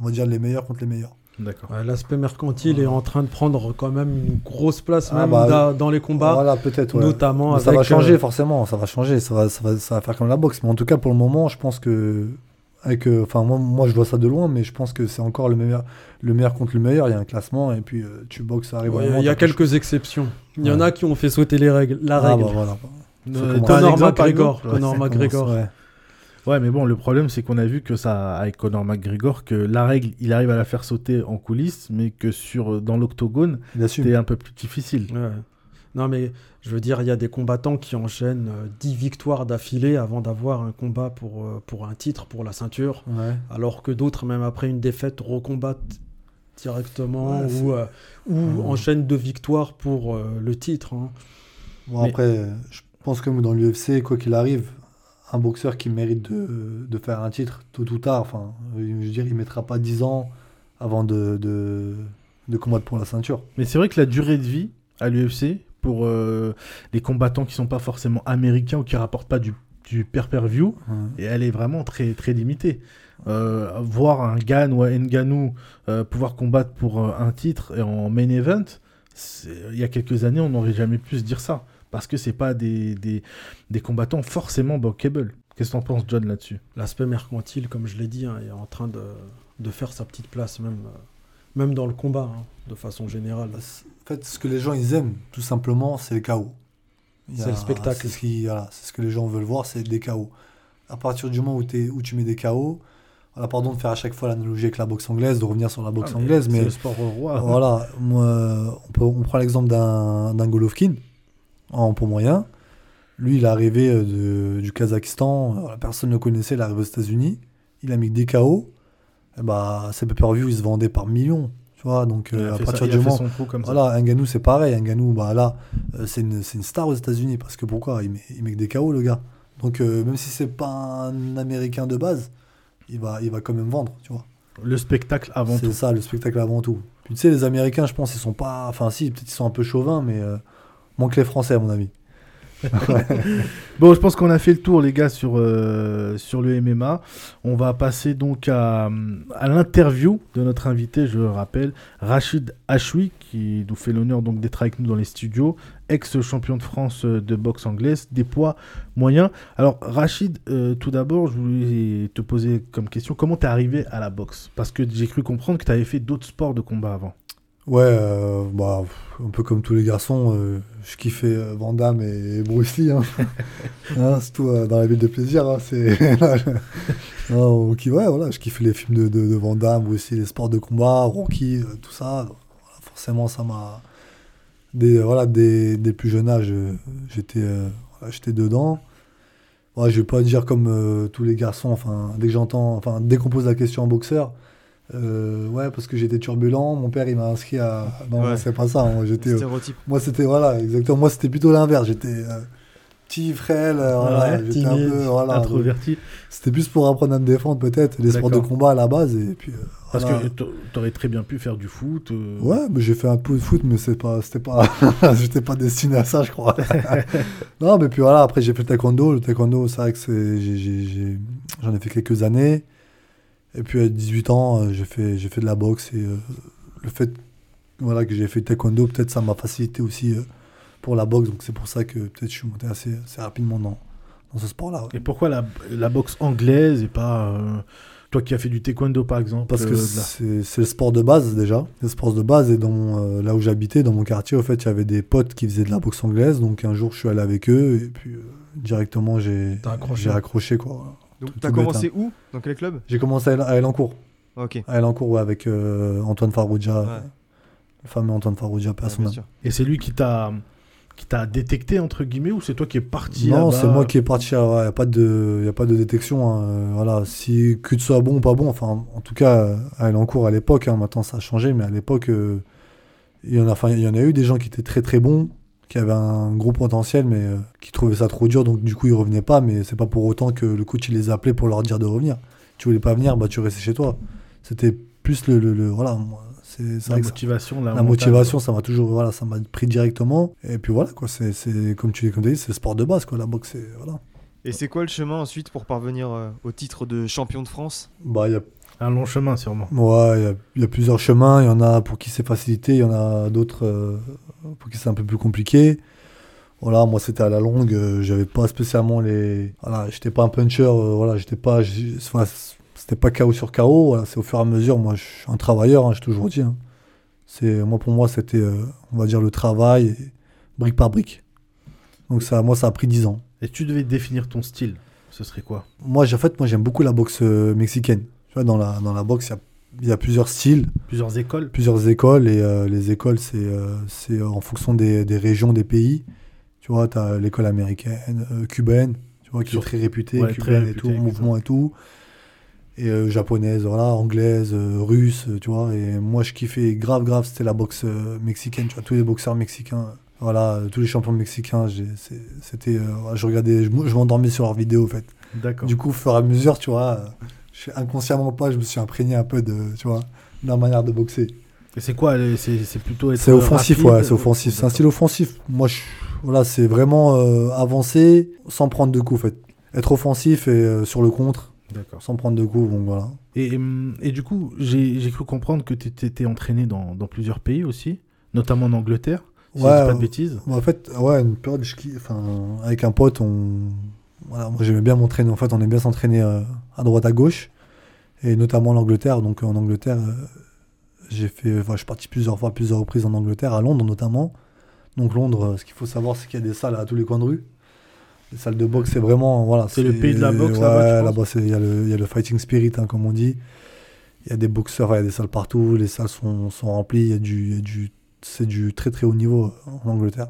on va dire, les meilleurs contre les meilleurs. D'accord. Ouais, L'aspect mercantile est en train de prendre quand même une grosse place Ah même bah, da- dans les combats, voilà, peut-être. ouais. notamment Mais avec. ça va changer, euh, forcément. Ça va changer. Ça va, ça, va, ça va faire comme la boxe. Mais en tout cas, pour le moment, je pense que. Avec, euh, enfin, moi, moi, je vois ça de loin, mais je pense que c'est encore le meilleur, le meilleur contre le meilleur. Il y a un classement, et puis euh, tu boxes, ça arrive. ouais, Il y a quelques exceptions. Il y en a qui ont fait sauter les règles, la Ah, règle. bah, voilà. Euh, Conor par McGregor, Conor McGregor. ouais. Ouais, mais bon, le problème, c'est qu'on a vu que ça, avec Conor McGregor, que la règle, il arrive à la faire sauter en coulisses, mais que sur, dans l'octogone, c'était un peu plus difficile. Ouais. Non, mais je veux dire, il y a des combattants qui enchaînent euh, 10 victoires d'affilée avant d'avoir un combat pour, euh, pour un titre, pour la ceinture, Ouais. alors que d'autres, même après une défaite, recombattent directement Ouais, ou, euh, ou Ouais. enchaînent deux victoires pour euh, le titre. hein. Bon, Mais- après, euh, je pense que dans l'UFC, quoi qu'il arrive, un boxeur qui mérite de, de faire un titre tôt ou tard, enfin, euh, je veux dire, il mettra pas 10 ans avant de, de, de combattre pour la ceinture. Mais c'est vrai que la durée de vie à l'UFC, pour euh, les combattants qui sont pas forcément américains ou qui rapportent pas du, du per-per-view, et elle est vraiment très, très limitée. Euh, voir un Gan ou un Nganou euh, pouvoir combattre pour euh, un titre et en main event, il y a quelques années, on n'aurait jamais pu se dire ça. Parce que c'est pas des, des, des combattants forcément bankable. Qu'est-ce que t'en penses, John, là-dessus? L'aspect mercantile, comme je l'ai dit, hein, est en train de, de faire sa petite place, même, euh, même dans le combat, hein, de façon générale. En fait, ce que les gens ils aiment, tout simplement, c'est le chaos. C'est le spectacle. C'est ce, qui- voilà, c'est ce que les gens veulent voir, c'est des chaos. À partir du moment où, tu mets des chaos, voilà, pardon de faire à chaque fois l'analogie avec la boxe anglaise, de revenir sur la boxe Ah, mais anglaise, c'est mais le sport au roi. Voilà, moi, on, peut, on prend l'exemple d'un Golovkin en poids moyen. Lui, il est arrivé euh, de- du Kazakhstan, voilà, personne ne le connaissait, il est arrivé aux États-Unis. Il a mis des KO. Et bah, ses pay-per-view, ils se vendaient par millions. Tu vois, donc euh, à partir ça, du moment. comme. Voilà, Nganou, c'est pareil. Nganou, bah là, euh, c'est une, c'est une star aux États-Unis. Parce que pourquoi? Il met, il met que des KO, le gars. Donc, euh, même si c'est pas un américain de base, il va, il va quand même vendre, tu vois. Le spectacle avant C'est tout. ça, le spectacle avant tout. Puis tu sais, les Américains, je pense, ils sont pas. Enfin, si, peut-être ils sont un peu chauvins, mais euh, moins que les Français, à mon avis. Bon, je pense qu'on a fait le tour, les gars, sur, euh, sur le MMA. On va passer donc à, à l'interview de notre invité, je le rappelle, Rachid Achoui, qui nous fait l'honneur donc d'être avec nous dans les studios, ex-champion de France euh, de boxe anglaise, des poids moyens. Alors, Rachid, euh, tout d'abord, je voulais te poser comme question, comment t'es arrivé à la boxe? Parce que j'ai cru comprendre que tu avais fait d'autres sports de combat avant. Ouais, euh, bah, un peu comme tous les garçons, euh, je kiffais euh, Van Damme et, et Bruce Lee. Hein. Hein, surtout euh, dans la ville de plaisir. Hein, c'est... ouais, voilà, je kiffais les films de, de, de Van Damme, Bruce Lee, les sports de combat, Rocky, tout ça. Donc, voilà, forcément, ça m'a. Dès, voilà, dès le plus jeune âge, euh, j'étais, voilà, j'étais dedans. Ouais, je vais pas dire comme tous les garçons, enfin, dès que j'entends, enfin, dès qu'on pose la question en boxeur, euh, ouais, parce que j'étais turbulent, mon père il m'a inscrit à. Non, Ouais. c'est pas ça, moi j'étais. euh, moi c'était, voilà, exactement, moi c'était plutôt l'inverse, j'étais euh, petit, frêle, euh, voilà, Ouais, j'étais un timide, peu. Voilà, donc, Introverti. c'était plus pour apprendre à me défendre peut-être, les sports de combat à la base, et puis. Parce voilà. que t'a- t'aurais très bien pu faire du foot. Ouais, mais j'ai fait un peu de foot, mais c'est pas, c'était pas, j'étais pas destiné à ça, je crois. non, mais puis voilà, après j'ai fait le taekwondo. Le taekwondo, c'est vrai que c'est, j'en ai fait quelques années. Et puis à 18 ans, euh, j'ai fait, j'ai fait de la boxe et euh, le fait, voilà, que j'ai fait taekwondo, peut-être ça m'a facilité aussi euh, pour la boxe. Donc c'est pour ça que peut-être je suis monté assez, assez rapidement dans, dans ce sport-là. ouais. Et pourquoi la, la boxe anglaise et pas euh, toi qui as fait du taekwondo par exemple Parce que euh, c'est le sport de base déjà. C'est le sport de base et dans mon, euh, là où j'habitais, dans mon quartier, au fait, il y avait des potes qui faisaient de la boxe anglaise. Donc un jour, je suis allé avec eux et puis directement, j'ai accroché. j'ai accroché quoi. Donc, t'as bête, commencé où? Dans quel club? J'ai commencé à, El- à Elancourt. Ok. À Elancourt, ouais, avec euh, Antoine Farouja, Ouais. le fameux Antoine Farouja, à Ouais, son. Et c'est lui qui t'a qui t'a détecté, entre guillemets, ou c'est toi qui es parti Non, c'est moi qui est parti. Il n'y a, pas de- y a pas de détection. hein. Euh, Voilà. Si que tu sois bon ou pas bon, enfin, en tout cas, à Elancourt à l'époque, hein, maintenant ça a changé, mais à l'époque, euh, il y, en a- enfin, il y en a eu des gens qui étaient très très bons, qui avaient un gros potentiel, mais euh, qui trouvaient ça trop dur, donc du coup ils revenaient pas. Mais c'est pas pour autant que le coach il les a appelés pour leur dire de revenir. Tu voulais pas venir, bah tu restais chez toi. C'était plus le, le- le- voilà. moi, C'est c'est La que ça- motivation, la, motivation, ça m'a toujours, voilà, ça m'a pris directement. Et puis voilà, quoi, c'est, c'est comme tu comme tu dis, c'est le sport de base, quoi. La boxe, c'est, voilà. Et c'est quoi le chemin ensuite pour parvenir euh, au titre de champion de France? Bah, il y a, Un long chemin, sûrement. ouais, il y a, il y a plusieurs chemins. Il y en a pour qui c'est facilité, il y en a d'autres euh, pour qui c'est un peu plus compliqué. Voilà, moi c'était à la longue, euh, j'avais pas spécialement les, voilà, j'étais pas un puncher, euh, voilà, j'étais pas, enfin, c'était pas KO sur KO. Voilà, c'est au fur et à mesure. Moi, je suis un travailleur, hein, j'ai toujours dit. hein. C'est, moi pour moi, c'était, euh, on va dire, le travail, brique par brique. Donc ça, moi, ça a pris 10 ans. Et tu devais définir ton style, ce serait quoi? Moi, en fait, moi, j'aime beaucoup la boxe euh, mexicaine. Tu vois, dans la, dans la boxe, il y a, il y a plusieurs styles, Plusieurs écoles plusieurs écoles. Et euh, les écoles, c'est euh, c'est en fonction des, des régions, des pays. Tu vois, tu as l'école américaine, euh, cubaine, tu vois, qui Sur- est très réputée, ouais, très cubaine et réputée, tout, mouvement et tout. Et japonaise, voilà, anglaise, russe, tu vois. Et moi, je kiffais grave, grave, c'était la boxe mexicaine, tu vois, tous les boxeurs mexicains. Voilà, tous les champions mexicains, c'était, euh, je regardais, je, m'endormais sur leurs vidéos, en fait. D'accord. Du coup, au fur et à mesure, tu vois, je inconsciemment pas, je me suis imprégné un peu de, tu vois, de la manière de boxer. Et c'est quoi C'est plutôt être C'est offensif, rapide, ouais, c'est offensif. C'est un style offensif. Moi, je, voilà, c'est vraiment euh, avancer sans prendre de coups, en fait. Être offensif et euh, sur le contre, D'accord. sans prendre de coups, donc voilà. Et, et du coup, j'ai cru comprendre que tu étais entraîné dans, dans plusieurs pays aussi, notamment en Angleterre, si Ouais, je dis pas de euh, bêtises. En fait, ouais, une période, je enfin, avec un pote, on, voilà, moi j'aimais bien m'entraîner. En fait, on aimait bien s'entraîner euh, à droite, à gauche, et notamment l'Angleterre. Donc en Angleterre, euh, j'ai fait, enfin, je suis parti plusieurs fois, plusieurs reprises en Angleterre, à Londres notamment. Donc Londres, ce qu'il faut savoir, c'est qu'il y a des salles à tous les coins de rue. Les salles de boxe, c'est vraiment, voilà. C'est le pays de la boxe, ouais, là-bas, tu il y, a le- il y a le fighting spirit, hein, comme on dit. Il y a des boxeurs, il y a des salles partout, les salles sont, sont remplies, il y a du, il y a du c'est du très très haut niveau euh, en Angleterre.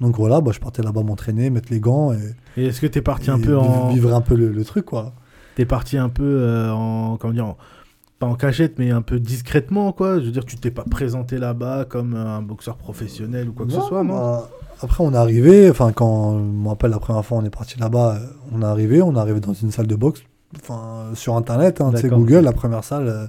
Donc voilà, bah, je partais là-bas m'entraîner, mettre les gants et, Et est-ce que t'es parti un peu en. vivre un peu le, le truc quoi. T'es parti un peu euh, en. Comment dire en- Pas en cachette, mais un peu discrètement, quoi. Je veux dire, tu t'es pas présenté là-bas comme un boxeur professionnel ou quoi que ce soit, non bah, Après on est arrivé, enfin quand je me rappelle la première fois on est parti là-bas, euh, on est arrivé, on est arrivé dans une salle de boxe, enfin sur internet, hein, tu sais. Google, la première salle, euh,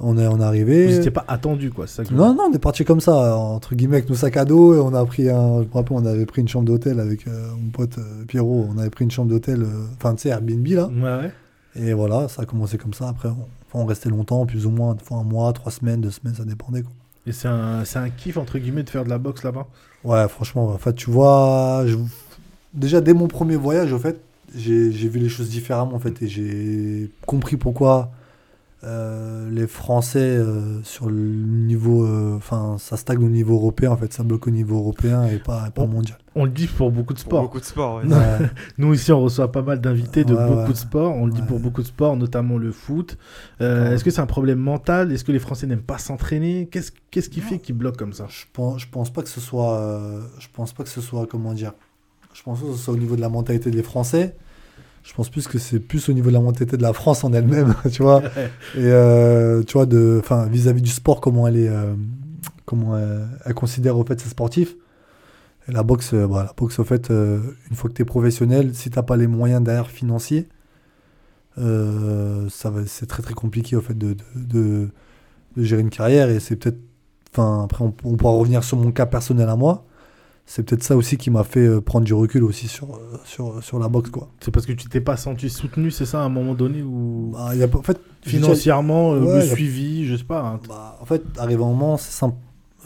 on est on est Vous arrivé. n'étiez pas attendu, quoi. ça que Non, non, on est parti comme ça, entre guillemets, avec nos sacs à dos. Et on a pris un. Je me rappelle, on avait pris une chambre d'hôtel avec euh, mon pote euh, Pierrot. On avait pris une chambre d'hôtel, euh, enfin, tu sais, Airbnb là. Ouais, ouais. Et voilà, ça a commencé comme ça. Après, on, restait longtemps, plus ou moins, des fois un mois, trois semaines, deux semaines, ça dépendait. Quoi. Et c'est un, c'est un kiff, entre guillemets, de faire de la boxe là-bas? Ouais, franchement, en fait, tu vois, je- déjà dès mon premier voyage, au fait, j'ai j'ai vu les choses différemment, en fait, et j'ai compris pourquoi euh, les Français euh, sur le niveau, euh, enfin, ça stagne au niveau européen, en fait, ça bloque au niveau européen et pas, et pas mondial. On le dit pour beaucoup de Pour sports. beaucoup de sport, ouais. Non. Ouais. Nous ici, on reçoit pas mal d'invités de Ouais, beaucoup ouais. de sports. On le dit Ouais. pour beaucoup de sports, notamment le foot. Euh. Est-ce que c'est un problème mental? Est-ce que les Français n'aiment pas s'entraîner? Qu'est-ce qu'est-ce qui fait qu'ils bloquent comme ça? Je pense, je pense pas que ce soit, euh, je pense pas que ce soit, comment dire, je pense pas que ce soit au niveau de la mentalité des Français. Je pense plus que c'est plus au niveau de la mentalité de la France en elle-même, tu vois. Et euh, tu vois, de, enfin, vis-à-vis du sport, comment elle est, euh, comment elle, elle considère au fait ses sportifs. Et la boxe, euh, bah, la boxe, au fait, euh, une fois que tu es professionnel, si t'as pas les moyens derrière financiers, euh, ça va, c'est très très compliqué au fait de, de, de- de gérer une carrière. Et c'est peut-être, enfin, après on, on pourra revenir sur mon cas personnel à moi. C'est peut-être ça aussi qui m'a fait euh, prendre du recul aussi sur, euh, sur, sur la boxe, quoi. C'est parce que tu t'es pas senti soutenu, c'est ça, à un moment donné ou Bah, y a, en fait, financièrement, euh, Ouais, le suivi, je sais pas. hein. Bah, en fait, arrivé un moment, c'est simple.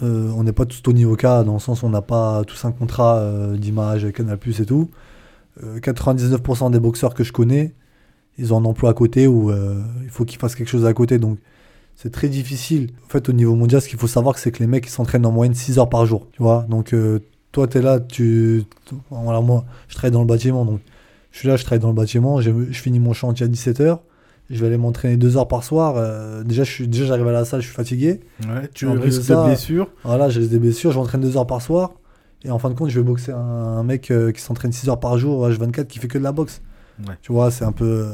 Euh, on n'est pas tous au niveau cas, dans le sens où on n'a pas tous un contrat euh, d'image avec Canal et tout. Euh, 99% des boxeurs que je connais, ils ont un emploi à côté ou euh, il faut qu'ils fassent quelque chose à côté. Donc, c'est très difficile. En fait, au niveau mondial, ce qu'il faut savoir, c'est que les mecs, ils s'entraînent en moyenne 6 heures par jour. Tu vois Donc, euh, toi, tu es là, tu. Voilà, moi, je travaille dans le bâtiment. Donc, je suis là, je travaille dans le bâtiment. Je finis mon chantier à 17h. Je vais aller m'entraîner 2 heures par soir. euh, déjà, je suis- déjà, j'arrive à la salle, je suis fatigué. Ouais, tu En risques de ça- de blessure. Voilà, j'ai des blessures, je m'entraîne deux heures par soir. Et en fin de compte, je vais boxer un, un mec euh, qui s'entraîne 6 heures par jour, H24, qui fait que de la boxe. Ouais. Tu vois, c'est un peu. euh,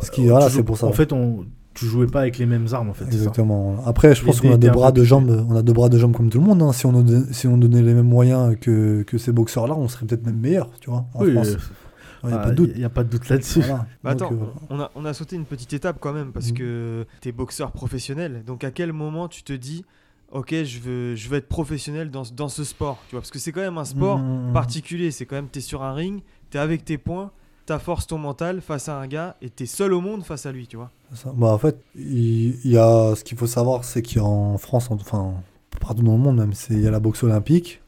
Ce qui, voilà, c'est pour ça. En fait, on, tu jouais pas avec les mêmes armes, en fait. ça Exactement. Après, je pense qu'on a deux bras, plus- jambes. On a deux bras, jambes comme tout le monde. hein. Si, on nous, si on donnait les mêmes moyens que, que ces boxeurs-là, on serait peut-être même meilleurs, tu vois, en Oui, France. euh, Il n'y a ah, pas de doute. Il n'y a pas de doute là-dessus. Voilà. Bah attends, euh, on, a, on a sauté une petite étape quand même parce Mhm. que tu es boxeur professionnel. Donc à quel moment tu te dis, ok, je veux, je veux être professionnel dans, ce- dans ce sport tu vois? Parce que c'est quand même un sport Mhm. particulier. C'est quand même, tu es sur un ring, tu es avec tes points, ta force, ton mental face à un gars et tu es seul au monde face à lui, tu vois. Bah, en fait, il, il y a, ce qu'il faut savoir, c'est qu'en France, en- enfin, partout dans le monde même, c'est- il y a la boxe olympique,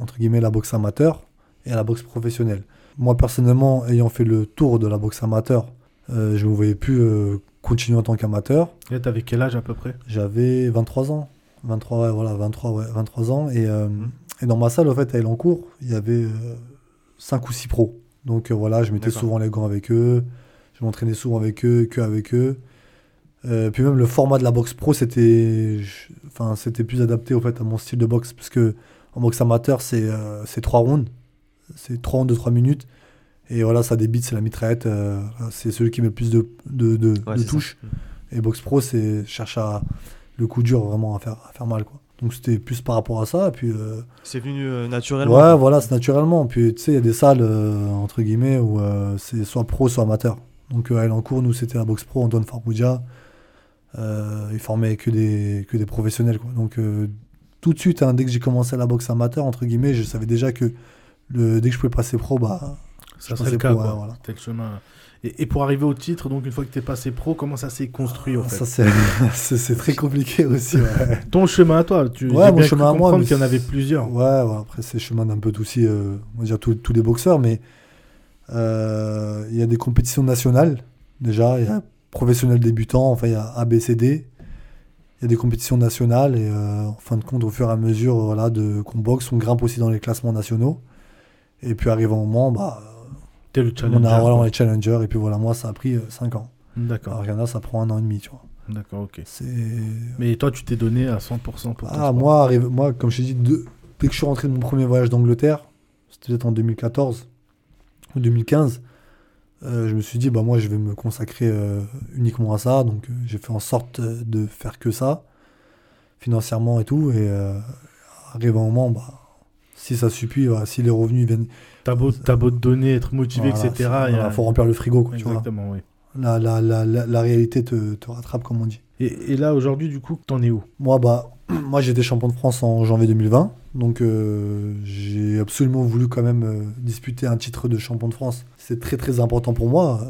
entre guillemets la boxe amateur, et la boxe professionnelle. Moi, personnellement, ayant fait le tour de la boxe amateur, euh, je ne me voyais plus euh, continuer en tant qu'amateur. Et t'avais quel âge à peu près? J'avais 23 ans. 23, ouais, voilà, 23, ouais, 23 ans. Et, euh, Mhm. et dans ma salle, en fait, à Elancourt, il y avait 5 ou 6 pros. Donc euh, voilà, je mettais souvent les gants avec eux. Je m'entraînais souvent avec eux, que avec eux. Euh, puis même le format de la boxe pro, c'était enfin, c'était plus adapté au fait, à mon style de boxe. Parce que en boxe amateur, c'est euh, c'est 3 rounds. C'est 3 rounds de 3 minutes. Et voilà, ça débite, c'est la mitraillette. euh, c'est celui qui met le plus de, de, de- Ouais, de c'est ça. touches. Et boxe pro, c'est cherche à le coup dur vraiment à faire, à faire mal. Quoi. Donc c'était plus par rapport à ça. Et puis, euh, C'est venu euh, naturellement. ouais, quoi. voilà, c'est naturellement. Puis tu sais, il y a des salles, euh, entre guillemets, où euh, c'est soit pro, soit amateur. Donc euh, à Elancourt, nous, c'était la boxe pro, Antoine Farboudia. Euh, il formait que des, que des professionnels. Quoi. Donc euh, tout de suite, hein, dès que j'ai commencé la boxe amateur, entre guillemets, je savais déjà que le, dès que je pouvais passer pro, bah, Ça serait le cas, pro, quoi. ouais, voilà. C'était le chemin. Et, et pour arriver au titre, donc une fois que t'es passé pro, comment ça s'est construit, au fait ça c'est très compliqué aussi. ouais. Ton chemin à toi, tu Ouais, mon bien chemin à moi, mais qu'il y en avait plusieurs. Ouais, ouais, après c'est le chemin d'un peu aussi, euh, on va dire tous, tous les boxeurs, mais euh, il y a des compétitions nationales déjà, il y a professionnels débutants, enfin il y a ABCD, il y a des compétitions nationales et euh, en fin de compte au fur et à mesure voilà, de qu'on boxe, on grimpe aussi dans les classements nationaux et puis arrive un moment, bah, T'es le on challenger. a voilà, on est challenger et puis voilà moi ça a pris 5 ans. D'accord, Alors il y en a ça prend un an et demi, tu vois. d'accord, ok. C'est Mais toi, tu t'es donné à 100% pour Ah, moi, arrive, moi, comme je t'ai dit, de- dès que je suis rentré de mon premier voyage d'Angleterre, c'était peut-être en 2014 ou 2015, euh, je me suis dit, bah, moi, je vais me consacrer euh, uniquement à ça. Donc, euh, j'ai fait en sorte euh, de faire que ça, financièrement et tout. Et euh, arrive un moment, bah, si ça suffit, voilà, si les revenus viennent. T'as beau, t'as beau te donner, être motivé, voilà, etc. il a- faut remplir le frigo, quoi, tu vois. Exactement, oui. La, la, la, la, réalité te, te rattrape, comme on dit. Et, et là, aujourd'hui, du coup, t'en es où? Moi, bah, moi j'étais champion de France en janvier 2020. Donc, euh, j'ai absolument voulu quand même euh, disputer un titre de champion de France. C'est très très important pour moi.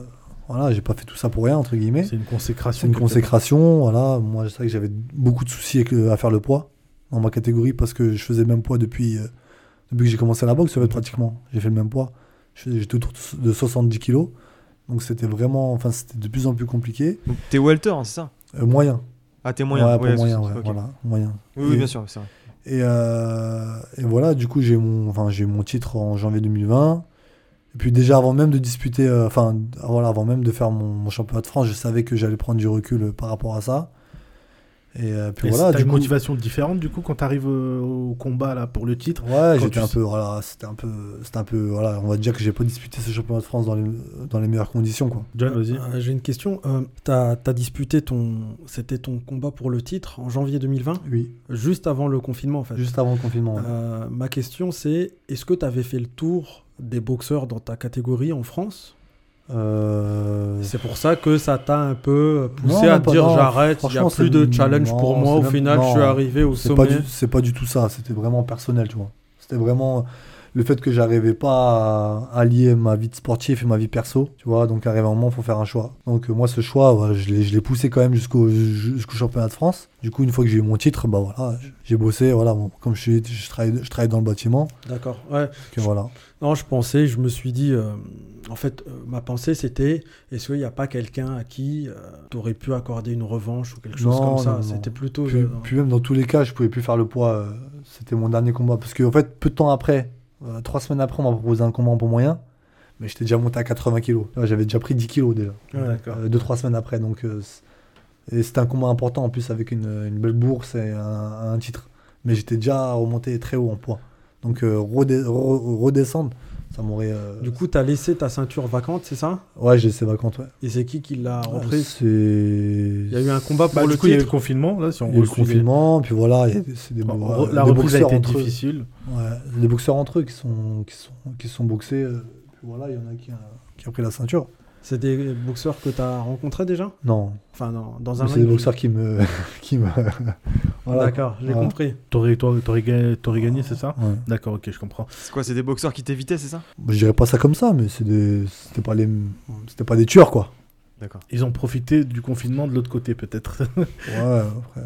Voilà, j'ai pas fait tout ça pour rien, entre guillemets. C'est une consécration. C'est une consécration. Voilà, moi, c'est vrai que j'avais beaucoup de soucis avec à faire le poids dans ma catégorie parce que je faisais le même poids depuis, euh, depuis que j'ai commencé la boxe, en fait, pratiquement. J'ai fait le même poids. J'étais autour de 70 kilos. Donc, c'était vraiment, enfin, c'était de plus en plus compliqué. Donc t'es welter, hein, c'est ça? Euh, moyen. Ah, t'es moyen. Ouais, pour ouais, moyen, ouais, voilà, moyen. Oui, oui, Et- bien sûr, c'est vrai. Et, euh, et voilà, du coup, j'ai mon, enfin, j'ai mon titre en janvier 2020. Et puis déjà, avant même de disputer, euh, enfin, voilà, avant même de faire mon, mon championnat de France, je savais que j'allais prendre du recul par rapport à ça. Et euh, puis Et voilà, t'as du une coup, motivation différente, du coup, quand t'arrives euh, au combat, là, pour le titre ouais, j'étais tu un sais- peu, voilà, c'était un peu, c'était un peu, voilà, on va dire que j'ai pas disputé ce championnat de France dans les, dans les meilleures conditions, quoi. John, vas-y. Euh, J'ai une question. Euh, T'as as disputé ton, c'était ton combat pour le titre en janvier 2020, Oui, juste avant le confinement en fait. juste avant le confinement. ouais. Euh, ma question c'est, est-ce que tu avais fait le tour des boxeurs dans ta catégorie en France? Euh, C'est pour ça que ça t'a un peu poussé Non, à dire j'arrête, il n'y a plus de challenge non, pour moi. Au même- final, je suis arrivé au C'est pas, sommet. du, c'est pas du tout ça, c'était vraiment personnel, tu vois. C'était vraiment le fait que j'arrivais pas à allier ma vie de sportif et ma vie perso, tu vois. Donc, arrive un moment, il faut faire un choix. Donc, euh, moi, ce choix, ouais, je l'ai poussé quand même jusqu'au jusqu'au championnat de France. Du coup, une fois que j'ai eu mon titre, bah voilà, j'ai bossé, voilà. bon, comme je, suis- je, travaille, je travaille dans le bâtiment, D'accord. Ouais. que voilà. Non, je pensais, je me suis dit, euh, en fait, euh, ma pensée c'était, est-ce qu'il n'y a pas quelqu'un à qui tu aurais pu accorder une revanche ou quelque chose comme ça? non. C'était plutôt. Puis, euh, puis même dans tous les cas, je pouvais plus faire le poids. euh, C'était mon dernier combat. Parce qu'en fait, peu de temps après, euh, trois semaines après, on m'a proposé un combat en poids moyen. Mais j'étais déjà monté à 80 kilos. Ouais, J'avais déjà pris 10 kilos déjà. Ouais. Euh, deux, trois semaines après. Donc, euh, et c'était un combat important en plus avec une, une belle bourse et un, un titre. Mais j'étais déjà remonté très haut en poids. Donc redescendre, ça m'aurait. euh, Du coup, t'as laissé ta ceinture vacante, c'est ça? Ouais, j'ai laissé vacante, ouais. Et c'est qui qui l'a reprise? C'est. Il y a eu un combat pour Bah, le du coup, il y a eu le confinement, là, si on Il y a eu le confinement, puis voilà, il y a des, c'est des, Bon, bo- la des reprise a boxeurs été entre eux. difficile. Ouais, des boxeurs entre eux qui sont, qui sont, qui sont boxés. euh, puis voilà, il y en a qui a, qui a pris la ceinture. C'est des boxeurs que t'as rencontrés déjà? Non, Enfin, dans, dans un c'est des boxeurs qui me. qui me voilà. D'accord, j'ai Voilà. compris. T'aurais, gagné, c'est ça? Ouais. D'accord, ok, je comprends. C'est quoi C'est des boxeurs qui t'évitaient, c'est ça? Je dirais pas ça comme ça, mais c'est des, c'était pas les, c'était pas des tueurs quoi. D'accord. Ils ont profité du confinement de l'autre côté, peut-être. Ouais, après,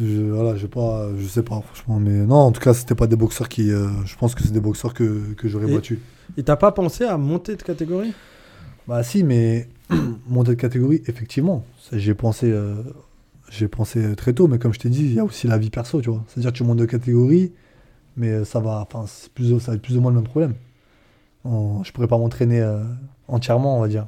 je, voilà, j'ai pas, je sais pas franchement, mais non, en tout cas, c'était pas des boxeurs qui, euh, je pense que c'est des boxeurs que, que j'aurais Et- battus. Et t'as pas pensé à monter de catégorie? Bah si, mais monter de catégorie, effectivement, j'ai pensé, euh, j'ai pensé très tôt, mais comme je t'ai dit, il y a aussi la vie perso, tu vois. C'est-à-dire que tu montes de catégorie, mais euh, ça va, enfin, c'est plus, ça va être plus ou moins le même problème. En- je pourrais pas m'entraîner euh, entièrement, on va dire.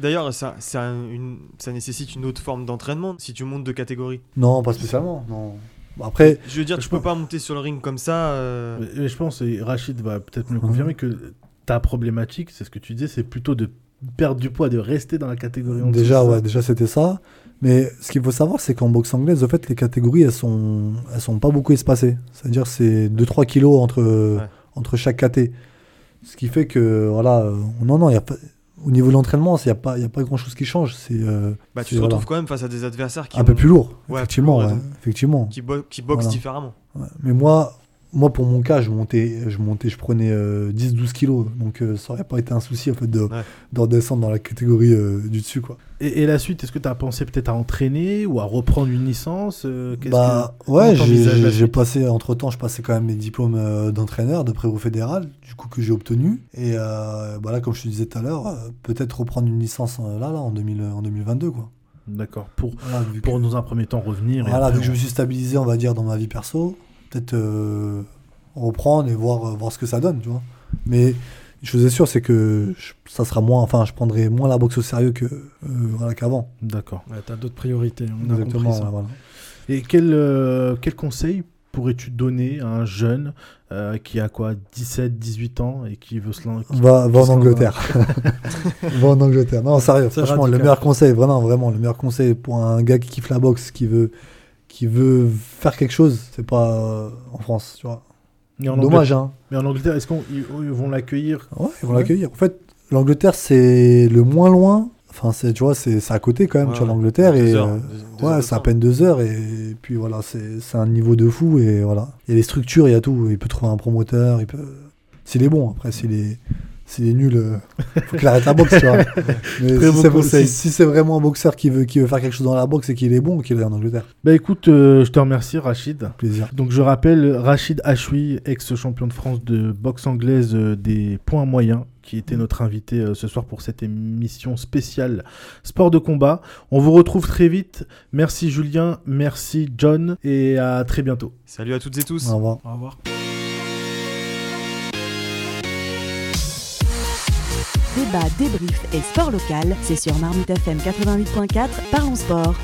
D'ailleurs, ça, ça, a une- ça nécessite une autre forme d'entraînement si tu montes de catégorie. Non, pas spécialement. Non. Bah, Après, Je veux dire, Je tu peux pas monter sur le ring comme ça. euh, Mais- mais je pense, et Rachid va peut-être me Mhm. confirmer, que ta problématique, c'est ce que tu disais, c'est plutôt de perdre du poids, de rester dans la catégorie en Déjà, ouais, déjà c'était ça. Mais ce qu'il faut savoir, c'est qu'en boxe anglaise, en fait, les catégories, elles sont, elles sont pas beaucoup espacées. C'est-à-dire, c'est 2-3 kilos entre, Ouais. entre chaque KT. Ce qui fait que, voilà, euh, non, non, il y a pas, au niveau de l'entraînement, il n'y a pas, il y a pas grand-chose qui change. C'est euh, bah, tu te voilà, retrouves quand même face à des adversaires qui, un peu plus lourd. Ouais, effectivement, plus lourd, ouais, ouais, donc- effectivement. qui, bo- qui boxent Voilà. différemment. Ouais. Mais moi, moi, pour mon cas, je montais, je montais, je prenais euh, 10-12 kilos. Donc, euh, ça aurait pas été un souci, en fait, de, Ouais. de redescendre dans la catégorie euh, du dessus, quoi. Et, et la suite, est-ce que tu as pensé peut-être à entraîner ou à reprendre une licence euh, Bah que- ouais, j'ai passé entre temps, je passais quand même mes diplômes euh, d'entraîneur de prévôt fédéral, du coup que j'ai obtenu. Et euh, bah là, comme je te disais tout à l'heure, euh, peut-être reprendre une licence euh, là, là en, 2000, en 2022 quoi. D'accord, pour, Voilà, vu que, pour dans un premier temps revenir. et voilà, après, vu que je me suis stabilisé, on va dire, dans ma vie perso, peut-être euh, reprendre et voir, euh, voir ce que ça donne, tu vois. Mais une chose est sûre, c'est que je- ça sera moins, enfin, je prendrai moins la boxe au sérieux que euh, voilà qu'avant. D'accord. Ouais, t'as d'autres priorités. On a Exactement. compris ça. ouais, voilà. Et quel, euh, quel conseil pourrais-tu donner à un jeune euh, qui a quoi 17, 18 ans et qui veut se lancer Va, va en Angleterre. va en Angleterre. Non, sérieux, franchement, le meilleur conseil, vraiment, vraiment, le meilleur conseil pour un gars qui kiffe la boxe, qui veut, qui veut faire quelque chose, c'est pas euh, en France, tu vois. Mais en Dommage, Angleterre, hein. mais en Angleterre, est-ce qu'ils ils vont l'accueillir? Ouais, ils vont Ouais. l'accueillir. En fait, l'Angleterre, c'est le moins loin. Enfin, c'est, tu vois, c'est, à côté quand même, Ouais, tu vois, l'Angleterre. Et, heures, euh, deux- ouais, c'est à peine deux heures. Et puis voilà, c'est, c'est un niveau de fou. Et voilà. Il y a les structures, il y a tout. Il peut trouver un promoteur. Il peut... S'il est bon, après, s'il est, s'il est nul, euh, faut qu'il arrête la boxe, tu vois. Mais Très si c'est, conseil. si- si c'est vraiment un boxeur qui veut, qui veut faire quelque chose dans la boxe et qu'il est bon, qu'il est en Angleterre. Bah écoute, euh, je te remercie Rachid. Plaisir. Donc je rappelle Rachid Achoui, ex-champion de France de boxe anglaise euh, des points moyens, qui était notre invité ce soir pour cette émission spéciale sport de combat. On vous retrouve très vite. Merci Julien, merci John et à très bientôt. Salut à toutes et tous. Au revoir. Au revoir. Débat, débrief et sport local, c'est sur Marmite FM 88.4, parlons sport.